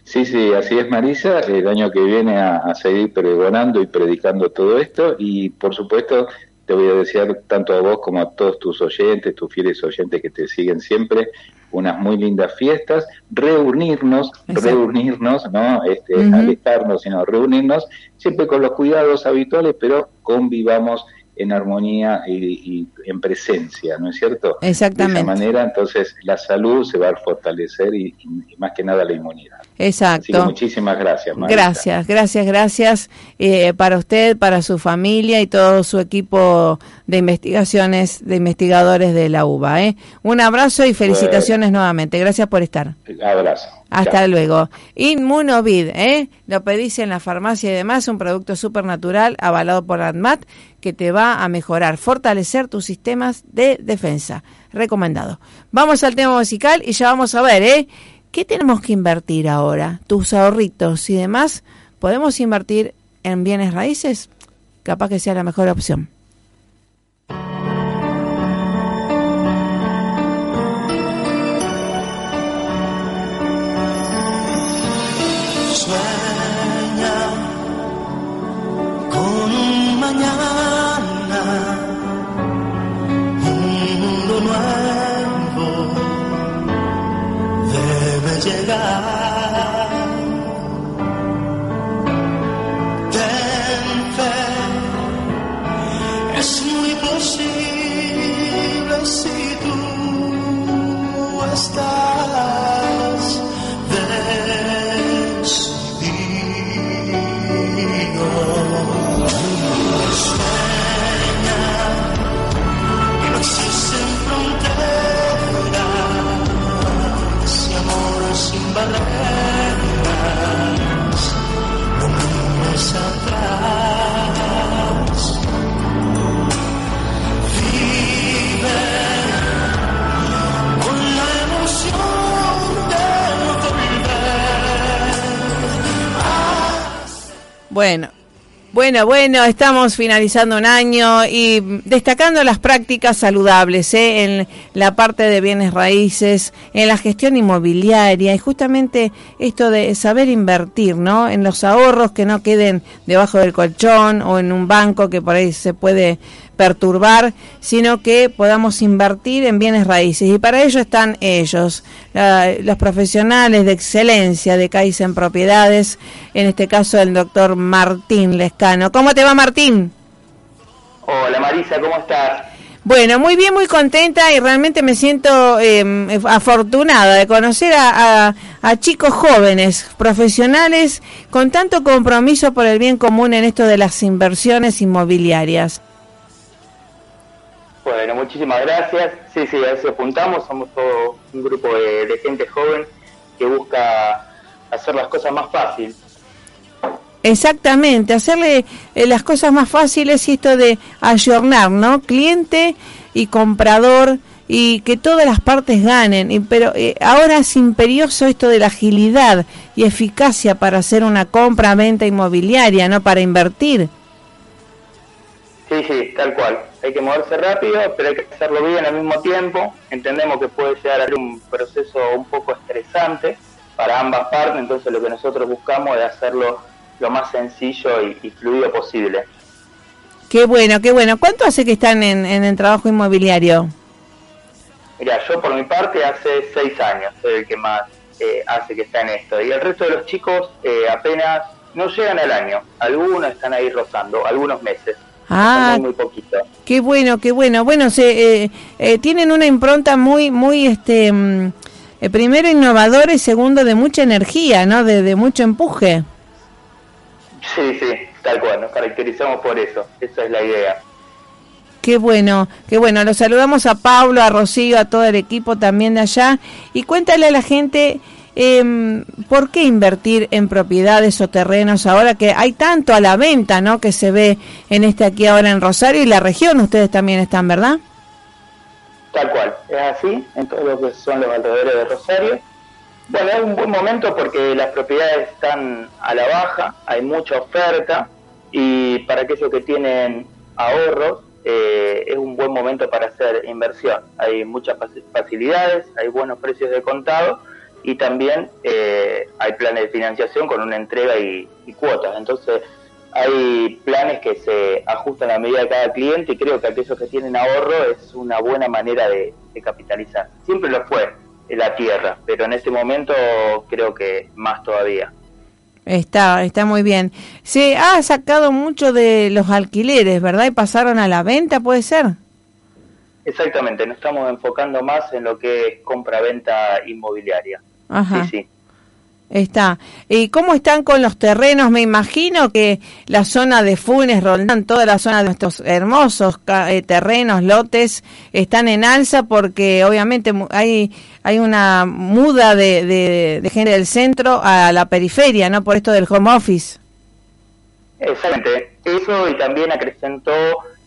Sí, sí, así es Marisa, el año que viene a, seguir pregonando y predicando todo esto. Y por supuesto te voy a desear tanto a vos como a todos tus oyentes, tus fieles oyentes que te siguen siempre, unas muy lindas fiestas, reunirnos, reunirnos, no este, alejarnos, sino reunirnos, siempre con los cuidados habituales, pero convivamos en armonía y, en presencia, ¿no es cierto? Exactamente. De esa manera, entonces, la salud se va a fortalecer y, más que nada la inmunidad. Exacto. muchísimas gracias. Gracias, gracias, gracias eh, para usted, para su familia y todo su equipo de investigaciones, de investigadores de la UBA. ¿eh? Un abrazo y felicitaciones nuevamente. Gracias por estar. Abrazo. Hasta luego. Inmunovid, ¿eh? lo pedís en la farmacia y demás, un producto supernatural avalado por ADMAT que te va a mejorar, fortalecer tus sistemas de defensa. Recomendado. Vamos al tema musical y ya vamos a ver, ¿eh? ¿Qué tenemos que invertir ahora? Tus ahorritos y demás, ¿podemos invertir en bienes raíces? capaz que sea la mejor opción. Bueno, bueno, estamos finalizando un año y destacando las prácticas saludables ¿eh? en la parte de bienes raíces, en la gestión inmobiliaria y justamente esto de saber invertir, ¿no? En los ahorros que no queden debajo del colchón o en un banco que por ahí se puede perturbar, sino que podamos invertir en bienes raíces. Y para ello están ellos, los profesionales de excelencia de Kaizen Propiedades, en este caso el doctor Martín Lescano. ¿Cómo te va Martín? Hola Marisa, ¿cómo estás? Bueno, muy bien, muy contenta y realmente me siento em, afortunada de conocer a, a, chicos jóvenes, profesionales, con tanto compromiso por el bien común en esto de las inversiones inmobiliarias. Bueno, muchísimas gracias. Sí, sí, a eso apuntamos. Somos todo un grupo de, gente joven que busca hacer las cosas más fáciles. Exactamente, hacerle eh, las cosas más fáciles y esto de ayornar, ¿no? Cliente y comprador y que todas las partes ganen. Y, pero eh, ahora es imperioso esto de la agilidad y eficacia para hacer una compra, venta inmobiliaria, ¿no? Para invertir. Sí, sí, tal cual. Hay que moverse rápido, pero hay que hacerlo bien al mismo tiempo. Entendemos que puede llegar a ser un proceso un poco estresante para ambas partes, entonces lo que nosotros buscamos es hacerlo lo más sencillo y, fluido posible. Qué bueno, qué bueno. ¿Cuánto hace que están en, el trabajo inmobiliario? Mira, yo por mi parte hace seis años soy el que más eh, hace que está en esto. Y el resto de los chicos eh, apenas no llegan al año. Algunos están ahí rozando, algunos meses. Ah, muy, poquito. Qué bueno, qué bueno. Bueno, se, eh, eh, tienen una impronta muy, muy, este, mm, eh, primero innovadora y segundo de mucha energía, ¿no? De, mucho empuje. Sí, sí, tal cual. Nos caracterizamos por eso. Esa es la idea. Qué bueno, qué bueno. Los saludamos a Pablo, a Rocío, a todo el equipo también de allá. Y cuéntale a la gente eh, ¿por qué invertir en propiedades o terrenos ahora que hay tanto a la venta, ¿no? Que se ve en este aquí ahora en Rosario y la región, ustedes también están, ¿verdad? Tal cual, es así en todos lo que son los alrededores de Rosario. Bueno, es un buen momento porque las propiedades están a la baja, hay mucha oferta y para aquellos que tienen ahorros eh, es un buen momento para hacer inversión. Hay muchas facilidades, hay buenos precios de contado y también eh, hay planes de financiación con una entrega y, cuotas. Entonces, hay planes que se ajustan a medida de cada cliente y creo que aquellos que tienen ahorro es una buena manera de, capitalizar. Siempre lo fue en la tierra, pero en este momento creo que más todavía. Está, está muy bien. Se ha sacado mucho de los alquileres, ¿verdad? Y pasaron a la venta, ¿puede ser? Exactamente, nos estamos enfocando más en lo que es compra-venta inmobiliaria. Ajá. Sí, sí. Está. ¿Y cómo están con los terrenos? Me imagino que la zona de Funes, Roldán, toda la zona de nuestros hermosos eh, terrenos, lotes, están en alza porque obviamente hay, hay una muda de, de, gente del centro a la periferia, ¿no? Por esto del home office. Exactamente. Eso y también acrecentó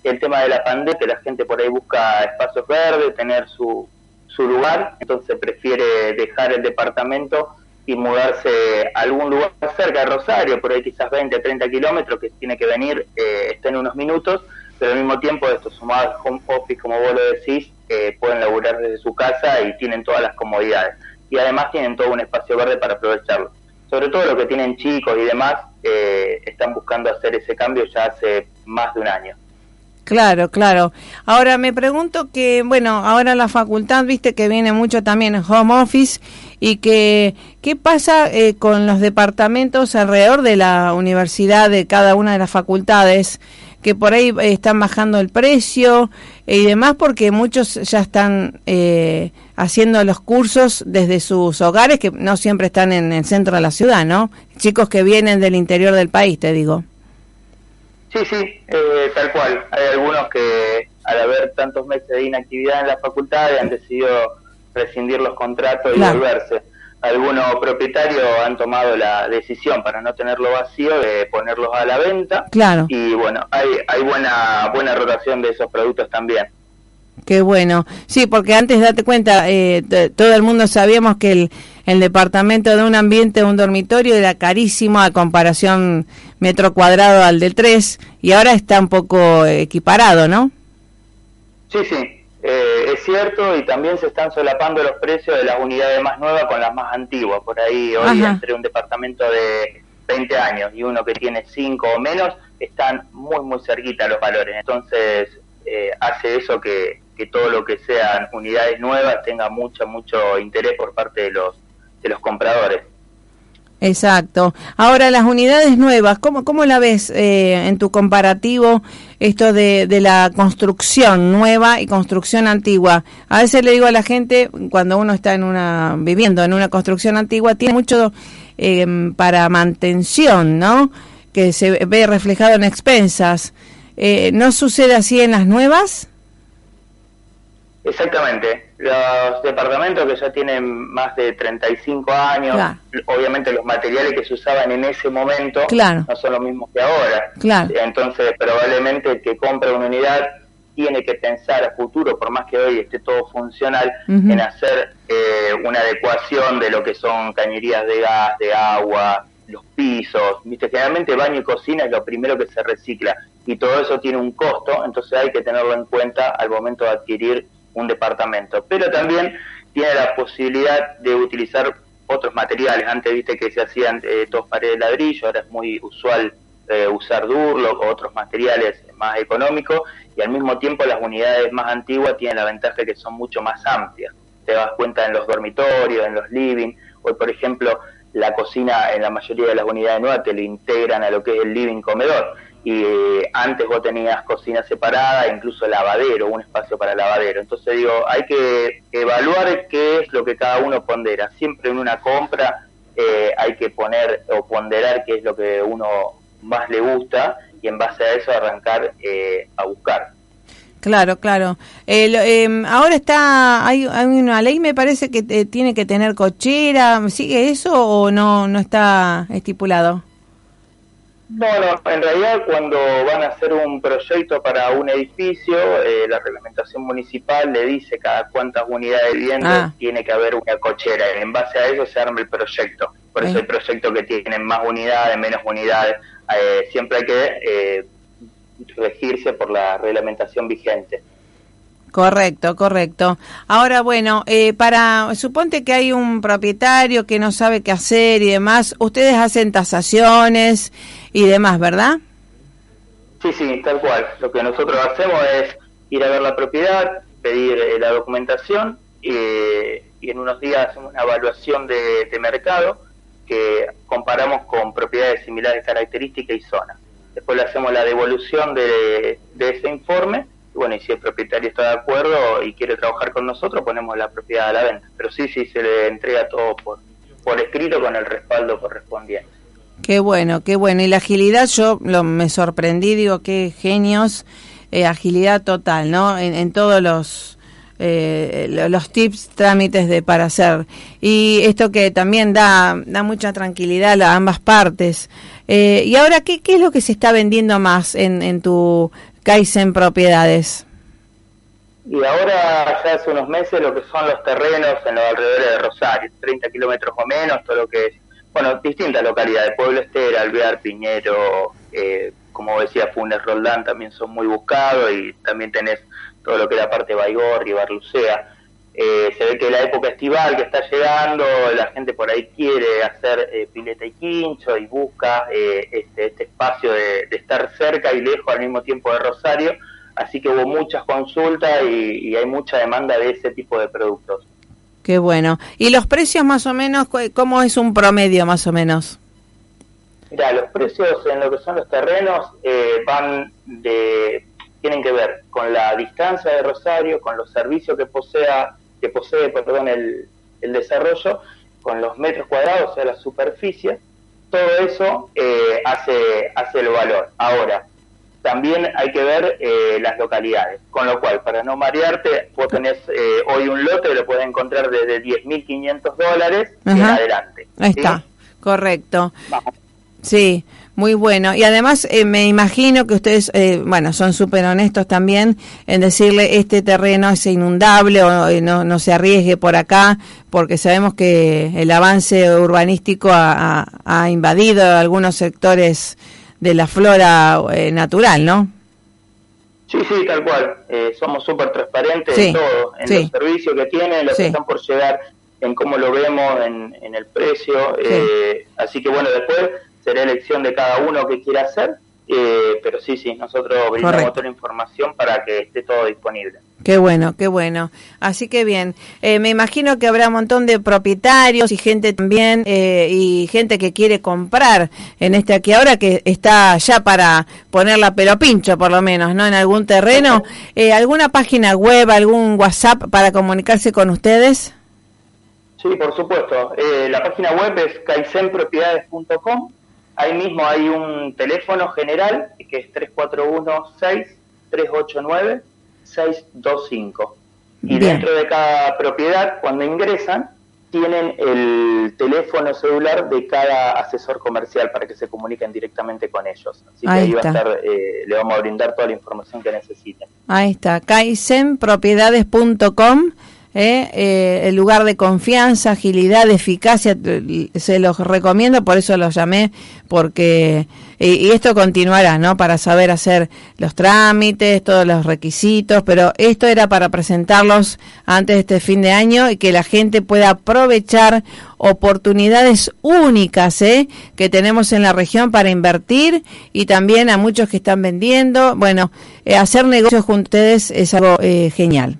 el tema de la pandemia, que la gente por ahí busca espacios verdes, tener su, su lugar, entonces prefiere dejar el departamento y mudarse a algún lugar cerca de Rosario, por ahí quizás 20, 30 kilómetros, que tiene que venir, eh, está en unos minutos, pero al mismo tiempo estos sumados home office, como vos lo decís, eh, pueden laburar desde su casa y tienen todas las comodidades. Y además tienen todo un espacio verde para aprovecharlo. Sobre todo los que tienen chicos y demás, eh, están buscando hacer ese cambio ya hace más de un año. Claro, claro. Ahora me pregunto que, bueno, ahora la facultad, viste que viene mucho también home office y que, ¿qué pasa eh, con los departamentos alrededor de la universidad, de cada una de las facultades? que por ahí eh, están bajando el precio y demás porque muchos ya están eh, haciendo los cursos desde sus hogares que no siempre están en el centro de la ciudad, ¿no? Chicos que vienen del interior del país, te digo. Sí, sí, eh, tal cual. Hay algunos que al haber tantos meses de inactividad en la facultad han decidido rescindir los contratos y volverse. Algunos propietarios han tomado la decisión para no tenerlo vacío de ponerlos a la venta. Claro. Y bueno, hay, hay buena, buena rotación de esos productos también. Qué bueno. Sí, porque antes, date cuenta, eh, todo el mundo sabíamos que el, el departamento de un ambiente, un dormitorio, era carísimo a comparación metro cuadrado al del 3 y ahora está un poco equiparado, ¿no? Sí, sí, eh, es cierto y también se están solapando los precios de las unidades más nuevas con las más antiguas. Por ahí hoy entre un departamento de 20 años y uno que tiene 5 o menos están muy, muy cerquita los valores. Entonces eh, hace eso que, que todo lo que sean unidades nuevas tenga mucho, mucho interés por parte de los de los compradores. Exacto. Ahora, las unidades nuevas, ¿cómo, cómo la ves eh, en tu comparativo esto de, de, la construcción nueva y construcción antigua? A veces le digo a la gente, cuando uno está en una viviendo en una construcción antigua, tiene mucho eh, para mantención, ¿no? Que se ve reflejado en expensas. Eh, ¿No sucede así en las nuevas? Exactamente. Los departamentos que ya tienen más de 35 años, obviamente los materiales que se usaban en ese momento no son los mismos que ahora. Entonces, probablemente el que compra una unidad tiene que pensar a futuro, por más que hoy esté todo funcional, en hacer eh, una adecuación de lo que son cañerías de gas, de agua, los pisos. ¿Viste? Generalmente baño y cocina es lo primero que se recicla y todo eso tiene un costo, entonces hay que tenerlo en cuenta al momento de adquirir un departamento, pero también tiene la posibilidad de utilizar otros materiales. Antes viste que se hacían eh, dos paredes de ladrillo, ahora es muy usual eh, usar Durlock o otros materiales más económicos y al mismo tiempo las unidades más antiguas tienen la ventaja de que son mucho más amplias. Te das cuenta en los dormitorios, en los living, hoy por ejemplo la cocina en la mayoría de las unidades nuevas te lo integran a lo que es el living comedor y eh, antes vos tenías cocina separada, incluso lavadero, un espacio para lavadero. Entonces digo, hay que evaluar qué es lo que cada uno pondera. Siempre en una compra eh, hay que poner o ponderar qué es lo que uno más le gusta y en base a eso arrancar eh, a buscar. Claro, claro. Em, ahora está, hay, hay, una ley, me parece que tiene que tener cochera. ¿Sigue eso o no, no está estipulado? No, no, en realidad cuando van a hacer un proyecto para un edificio, eh, la reglamentación municipal le dice cada cuántas unidades de vivienda ah. tiene que haber una cochera y en base a eso se arma el proyecto. Por eso hay proyectos que tienen más unidades, menos unidades. Eh, siempre hay que eh, regirse por la reglamentación vigente. Correcto, correcto. Ahora, bueno, eh, para, suponte que hay un propietario que no sabe qué hacer y demás, ustedes hacen tasaciones y demás, ¿verdad? Sí, sí, tal cual. Lo que nosotros hacemos es ir a ver la propiedad, pedir eh, la documentación y en unos días hacemos una evaluación de, mercado que comparamos con propiedades similares características y zonas. Después le hacemos la devolución de, de ese informe bueno, y si el propietario está de acuerdo y quiere trabajar con nosotros, ponemos la propiedad a la venta. Pero sí, sí, se le entrega todo por, por escrito con el respaldo correspondiente. Qué bueno, qué bueno. Y la agilidad, yo lo, me sorprendí, digo, qué genios, eh, agilidad total, ¿no? En, todos los, eh, los tips, trámites de para hacer. Y esto que también da, da mucha tranquilidad a ambas partes. Eh, y ahora, ¿qué, ¿qué es lo que se está vendiendo más en, en tu Kaizen Propiedades? y ahora ya hace unos meses lo que son los terrenos en los alrededores de Rosario, 30 kilómetros o menos, todo lo que es, bueno, distintas localidades, Pueblo Estera, Alvear, Piñero, eh, como decía Funes Roldán, también son muy buscados y también tenés todo lo que es la parte de Baigorri, Barlucea. Eh, se ve que la época estival que está llegando, la gente por ahí quiere hacer eh, pileta y quincho y busca eh, este, este, espacio de, estar cerca y lejos al mismo tiempo de Rosario, así que hubo muchas consultas y, hay mucha demanda de ese tipo de productos. Qué bueno. ¿Y los precios más o menos, cómo es un promedio más o menos? Mira, los precios en lo que son los terrenos van de tienen que ver con la distancia de Rosario, con los servicios que posea que posee perdón, el, el desarrollo, con los metros cuadrados, o sea, la superficie, todo eso eh, hace, hace el valor. Ahora, también hay que ver eh, las localidades, con lo cual, para no marearte, vos tenés eh, hoy un lote, lo puedes encontrar desde 10.500 dólares en adelante. Ahí está, correcto. Sí, muy bueno. Y además eh, me imagino que ustedes, eh, bueno, son súper honestos también en decirle este terreno es inundable o eh, no, no se arriesgue por acá, porque sabemos que el avance urbanístico ha, invadido algunos sectores de la flora natural, ¿no? Sí, sí, tal cual. somos súper transparentes en todo, en los servicios que tienen, los que están por llegar, en cómo lo vemos, en, en el precio. así que bueno, después será elección de cada uno que quiera hacer, eh, pero sí, sí, nosotros brindamos toda la información para que esté todo disponible. Qué bueno, qué bueno. Así que bien, eh, me imagino que habrá un montón de propietarios y gente también, eh, y gente que quiere comprar en este aquí ahora que está ya para poner la pelo pincho por lo menos, ¿no? En algún terreno. ¿Alguna página web, algún WhatsApp para comunicarse con ustedes? Sí, por supuesto. la página web es kaizenpropiedades.com Ahí mismo hay un teléfono general que es 341-6-389-625. Y dentro de cada propiedad, cuando ingresan, tienen el teléfono celular de cada asesor comercial para que se comuniquen directamente con ellos. Así que ahí va a estar, eh, le vamos a brindar toda la información que necesiten. Ahí está, kaizenpropiedades.com ¿eh? Eh, el lugar de confianza, agilidad, eficacia, se los recomiendo, por eso los llamé, porque, y, esto continuará, ¿no? Para saber hacer los trámites, todos los requisitos, pero esto era para presentarlos antes de este fin de año y que la gente pueda aprovechar oportunidades únicas ¿eh? que tenemos en la región para invertir y también a muchos que están vendiendo. Bueno, hacer negocios con ustedes es algo genial.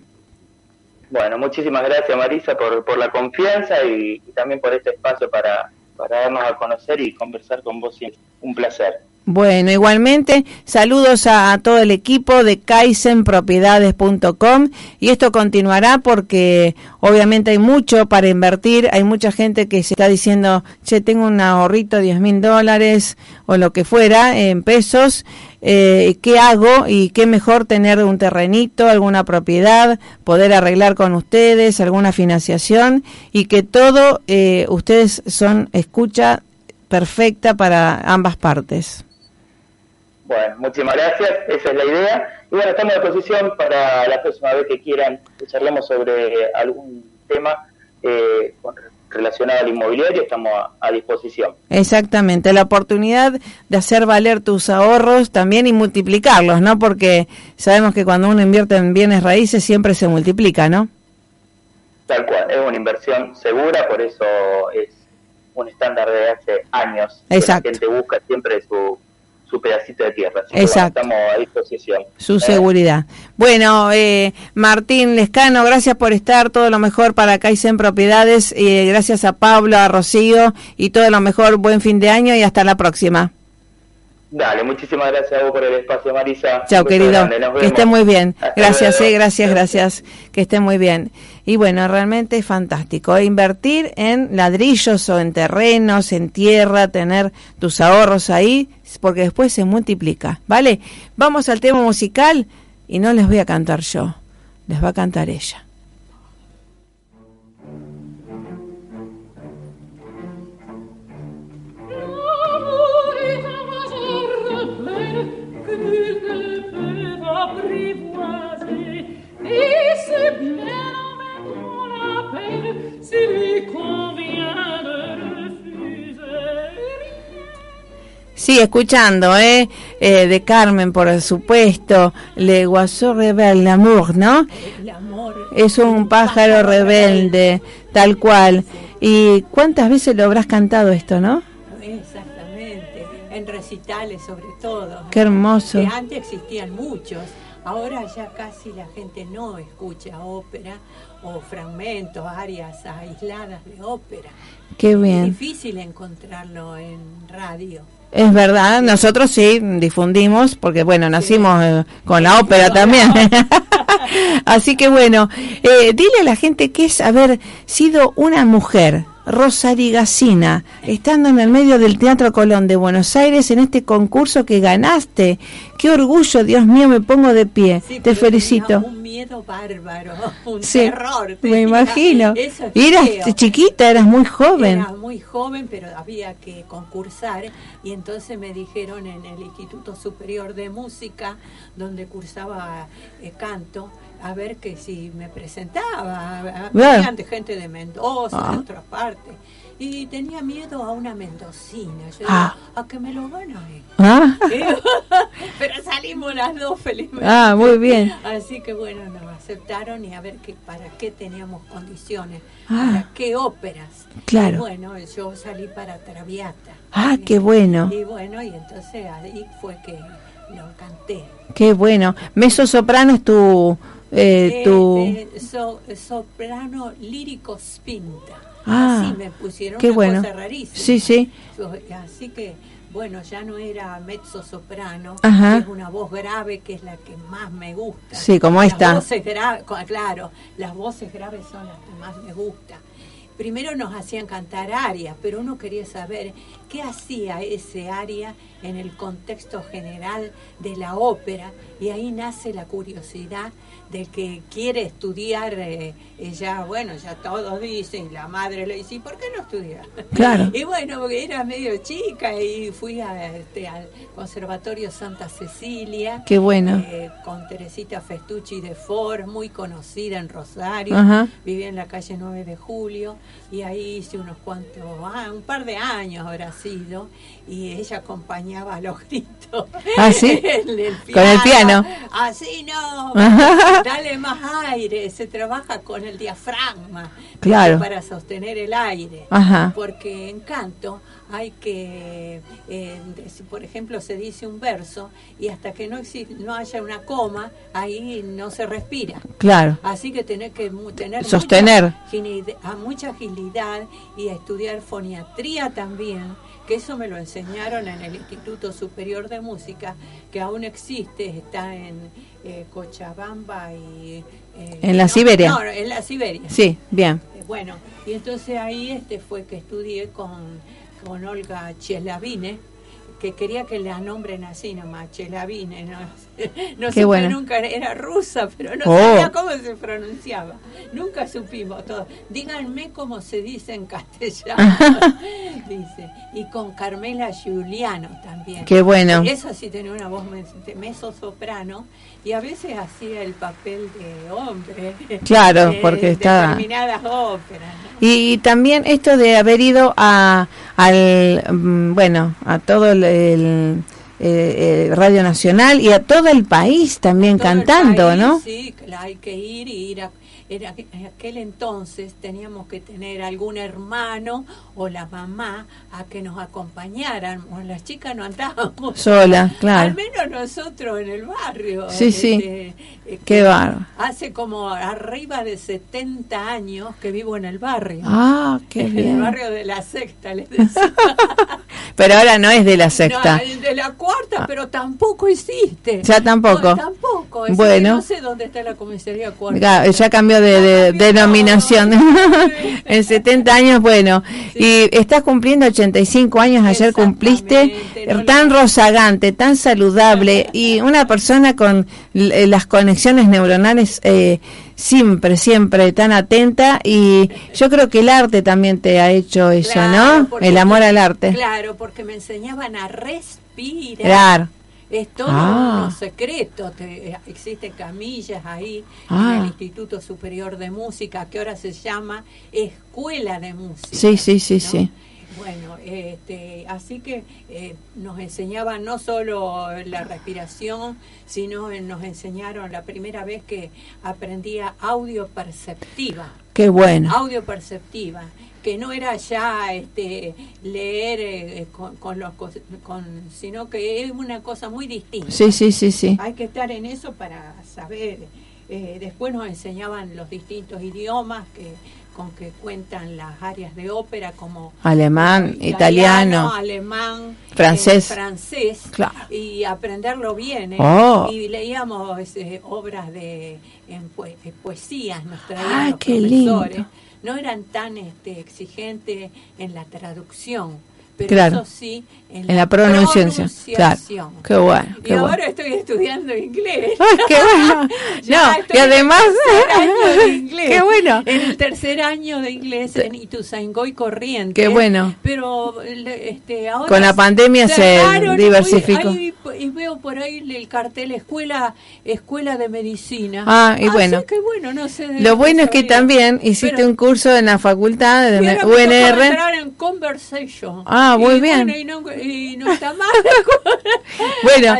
Bueno, muchísimas gracias Marisa por, por la confianza y, también por este espacio para, para darnos a conocer y conversar con vos. Un placer. Bueno, igualmente, saludos a, todo el equipo de kaizenpropiedades.com y esto continuará porque obviamente hay mucho para invertir, hay mucha gente que se está diciendo, che, tengo un ahorrito, 10 mil dólares o lo que fuera en pesos, eh, ¿qué hago? Y qué mejor tener un terrenito, alguna propiedad, poder arreglar con ustedes, alguna financiación y que todo eh, ustedes son escucha perfecta para ambas partes. Bueno, muchísimas gracias, esa es la idea. Y bueno, estamos a disposición para la próxima vez que quieran que charlemos sobre algún tema eh, relacionado al inmobiliario, estamos a, disposición. Exactamente, la oportunidad de hacer valer tus ahorros también y multiplicarlos, ¿no? Porque sabemos que cuando uno invierte en bienes raíces siempre se multiplica, ¿no? Tal cual, es una inversión segura, por eso es un estándar de hace años. Exacto. la gente busca siempre su su pedacito de tierra. Exacto. estamos a disposición. Su seguridad. Bueno, eh, Martín Lescano, gracias por estar. Todo lo mejor para Kaizen Propiedades. y gracias a Pablo, a Rocío y todo lo mejor. Buen fin de año y hasta la próxima. Dale, muchísimas gracias a vos por el espacio, Marisa. Chao, querido. Que esté muy bien. gracias, eh, gracias, gracias. Que esté muy bien. Y bueno, realmente es fantástico. Invertir en ladrillos o en terrenos, en tierra, tener tus ahorros ahí, porque después se multiplica. ¿Vale? Vamos al tema musical y no les voy a cantar yo, les va a cantar ella. Sí, escuchando, ¿eh? ¿eh? De Carmen, por supuesto. Le Guasó Rebel, L'amour, ¿no? Es un, pájaro, rebelde, tal cual. ¿Y cuántas veces lo habrás cantado esto, no? Exactamente, en recitales sobre todo. Qué hermoso. Que antes existían muchos Ahora ya casi la gente no escucha ópera o fragmentos, áreas aisladas de ópera. Qué bien. Es difícil encontrarlo en radio. Es verdad, nosotros sí difundimos, porque bueno, nacimos eh, con la ópera también. <laughs> Así que bueno, eh, dile a la gente que es haber sido una mujer Rosari Gacina, estando en el medio del Teatro Colón de Buenos Aires en este concurso que ganaste. Qué orgullo, Dios mío, me pongo de pie. Te felicito. Un miedo bárbaro, <laughs> un terror. Me imagino. eras chiquita, eras muy joven. Era muy joven, pero había que concursar y entonces me dijeron en el Instituto Superior de Música, donde cursaba eh, canto, a ver que si me presentaba, bueno. gente de Mendoza, de ah. otras partes. Y tenía miedo a una mendocina, yo ah. a que me lo van a ver. Ah. <laughs> <laughs> Pero salimos las dos felizmente. Ah, muy bien. Así que bueno, nos aceptaron y a ver que, para qué teníamos condiciones, para qué óperas. Claro. Y bueno, yo salí para Traviata. Ah, qué bueno. Y bueno, y entonces ahí fue que lo canté. Qué bueno. Meso soprano es tu eh, tu... soprano lírico spinta. Ah, Así me pusieron qué una bueno. cosa rarísima. Sí, sí. Así que, bueno, ya no era mezzo soprano, es una voz grave que es la que más me gusta. Sí, como las esta. Voces claro, las voces graves son las que más me gustan. Primero nos hacían cantar arias, pero uno quería saber qué hacía ese aria en el contexto general de la ópera y ahí nace la curiosidad de que quiere estudiar, eh, ella, bueno, ya todos dicen, la madre le dice, ¿y por qué no estudiar? Claro. <laughs> y bueno, porque era medio chica y fui a, este, al Conservatorio Santa Cecilia. Qué bueno. Eh, con Teresita Festucci de Ford, muy conocida en Rosario. Vivía en la calle 9 de Julio y ahí hice unos cuantos, ah, un par de años habrá sido, y ella acompañaba a los <laughs> gritos. ¿Ah, sí? <laughs> Con el piano. Así no. <laughs> Dale más aire, se trabaja con el diafragma claro. para sostener el aire. Porque en canto hay que, eh, por ejemplo, se dice un verso y hasta que no, existe, no haya una coma, ahí no se respira. Claro. Así que tener que tener sostener mucha, mucha agilidad y estudiar foniatría también que eso me lo enseñaron en el Instituto Superior de Música, que aún existe, está en eh, Cochabamba y... Eh, en la Siberia. No, en la Siberia. Sí, bien. Bueno, y entonces ahí este fue que estudié con, con Olga Chelavine, que quería que la nombren así nomás, Chelavine, no, <laughs> no sé nunca, era rusa, pero no sabía oh. cómo se pronunciaba. Nunca supimos todo. Díganme cómo se dice en castellano, <laughs> dice. Y con Carmela Giuliano también. Qué bueno. Esa sí tenía una voz meso soprano y a veces hacía el papel de hombre. Claro, porque está... Determinadas óperas. Y, también esto de haber ido a, al, mm, bueno, a todo el, el eh, eh, Radio Nacional y a todo el país también cantando, ¿no? Sí, hay que ir y ir a era, en aquel entonces teníamos que tener algún hermano o la mamá a que nos acompañaran. las chicas no andábamos solas, claro. Al menos nosotros en el barrio. Sí, sí. Este, Qué barro. Hace como arriba de 70 años que vivo en el barrio. Ah, qué bien. <laughs> En el barrio de la sexta, les decía. <laughs> pero ahora no es de la sexta. No, de la cuarta, ah. pero tampoco existe. Ya tampoco. tampoco. bueno. No sé dónde está la comisaría cuarta. Ya, ya cambió de, denominación. <laughs> en 70 años, bueno. Y estás cumpliendo 85 años, ayer cumpliste, tan rozagante, tan saludable y una persona con las conexiones neuronales eh, siempre, siempre tan atenta y yo creo que el arte también te ha hecho eso, ¿no? El amor al arte. Claro, porque me enseñaban a respirar. Es todo ah. un secreto. Te, existen camillas ahí en ah. el Instituto Superior de Música, que ahora se llama Escuela de Música. Sí, sí, sí, sí. Bueno, este, así que eh, nos enseñaban no solo la respiración, sino nos enseñaron la primera vez que aprendía audio perceptiva. Qué bueno. Audio perceptiva que no era ya este leer eh, con, los con sino que es una cosa muy distinta. Sí, sí, sí, sí. Hay que estar en eso para saber. Eh, después nos enseñaban los distintos idiomas que con que cuentan las áreas de ópera como alemán, italiano, alemán, francés, eh, francés y aprenderlo bien. Oh. Y leíamos obras de en poesías, nos traían ah, los profesores. No eran tan este, exigentes en la traducción, pero eso sí en, la, pronunciación. Claro. Qué bueno. y ahora estoy estudiando inglés. qué <laughs> bueno. no, y además. inglés, <laughs> qué bueno. En el tercer año de inglés en Ituzaingó Corriente. Qué bueno. Pero este, ahora. Con la pandemia se diversificó. y veo por ahí el cartel escuela escuela de medicina. Ah, y bueno. Qué bueno, no sé. Lo bueno es que también hiciste un curso en la facultad de UNR. en conversation. Ah, muy bien y no está mal. <laughs> bueno,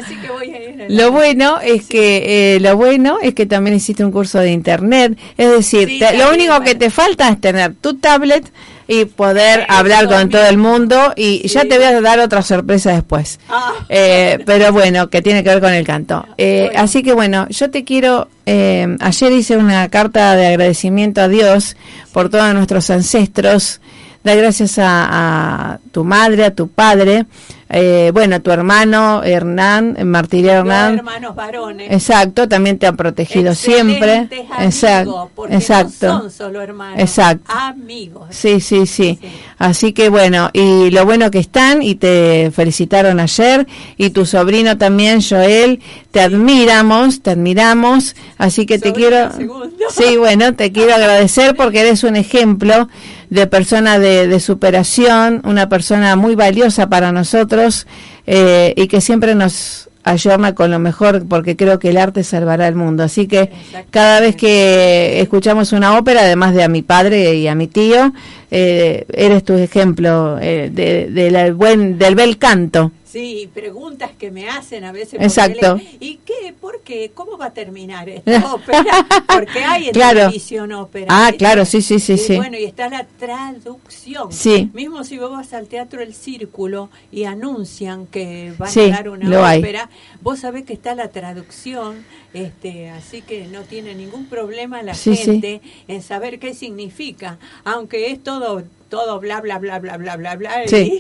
lo bueno es que eh, lo bueno es que también hiciste un curso de internet, es decir, lo único que te falta es tener tu tablet y poder hablar con todo el mundo y ya te voy a dar otra sorpresa después. Ah. Eh, pero bueno, que tiene que ver con el canto. Eh, así que bueno, yo te quiero, ayer hice una carta de agradecimiento a Dios por todos nuestros ancestros da gracias a, tu madre, a tu padre, eh, bueno, tu hermano Hernán, Martirio Hernán. hermanos varones. Exacto, también te han protegido siempre. exacto, exacto. No son solo hermanos, exacto. amigos. Sí, sí, sí, Así que bueno, y lo bueno que están y te felicitaron ayer y tu sobrino también, Joel, te admiramos, te admiramos, así que te quiero Sí, bueno, te quiero agradecer porque eres un ejemplo de persona de, superación, una persona muy valiosa para nosotros eh, y que siempre nos ayorna con lo mejor porque creo que el arte salvará el mundo. Así que cada vez que escuchamos una ópera, además de a mi padre y a mi tío, eh, eres tu ejemplo eh, de, buen, del bel canto. Sí, preguntas que me hacen a veces. Exacto. ¿Y qué? ¿Por qué? ¿Cómo va a terminar esta <laughs> ópera? Porque hay en televisión ópera. Ah, claro, sí, sí, sí, sí. Bueno, y está la traducción. Sí. Mismo si vos vas al Teatro El Círculo y anuncian que van a dar una ópera, vos sabés que está la traducción, este, así que no tiene ningún problema la gente en saber qué significa, aunque es todo todo bla bla bla bla bla bla bla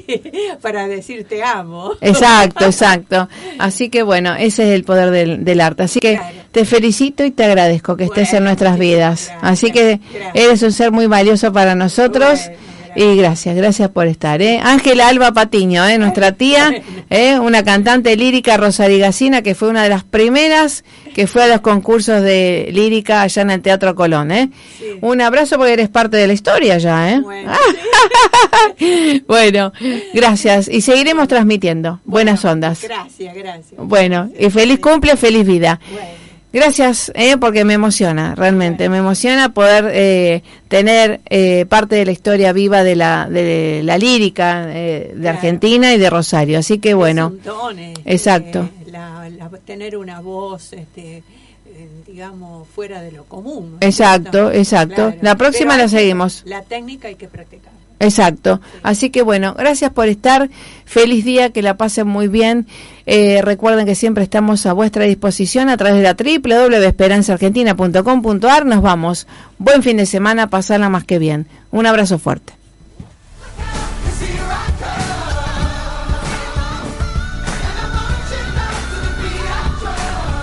<laughs> para decir te amo. Exacto, <laughs> exacto. Así que bueno, ese es el poder del, arte. Así que te felicito y te agradezco que estés en nuestras vidas. Así que eres un ser muy valioso para nosotros. Y gracias, gracias por estar. ¿eh? Ángela Alba Patiño, ¿eh? nuestra tía, ¿eh? una cantante lírica rosarigacina que fue una de las primeras que fue a los concursos de lírica allá en el Teatro Colón. ¿eh? Un abrazo porque eres parte de la historia ya. ¿eh? Bueno, <laughs> gracias. Y seguiremos transmitiendo. Buenas ondas. Gracias, gracias. Bueno, y feliz cumple, feliz vida. Gracias, eh, porque me emociona, realmente, me emociona poder eh, tener eh, parte de la historia viva de la, de la lírica eh, de Argentina y de Rosario. Así que bueno, exacto. tener una voz, este, digamos, fuera de lo común. Exacto, exacto. La próxima la seguimos. La técnica hay que practicar. Exacto. Así que bueno, gracias por estar. Feliz día, que la pasen muy bien. Eh, recuerden que siempre estamos a vuestra disposición a través de la www.esperanzaargentina.com.ar. Nos vamos. Buen fin de semana, pasarla más que bien. Un abrazo fuerte.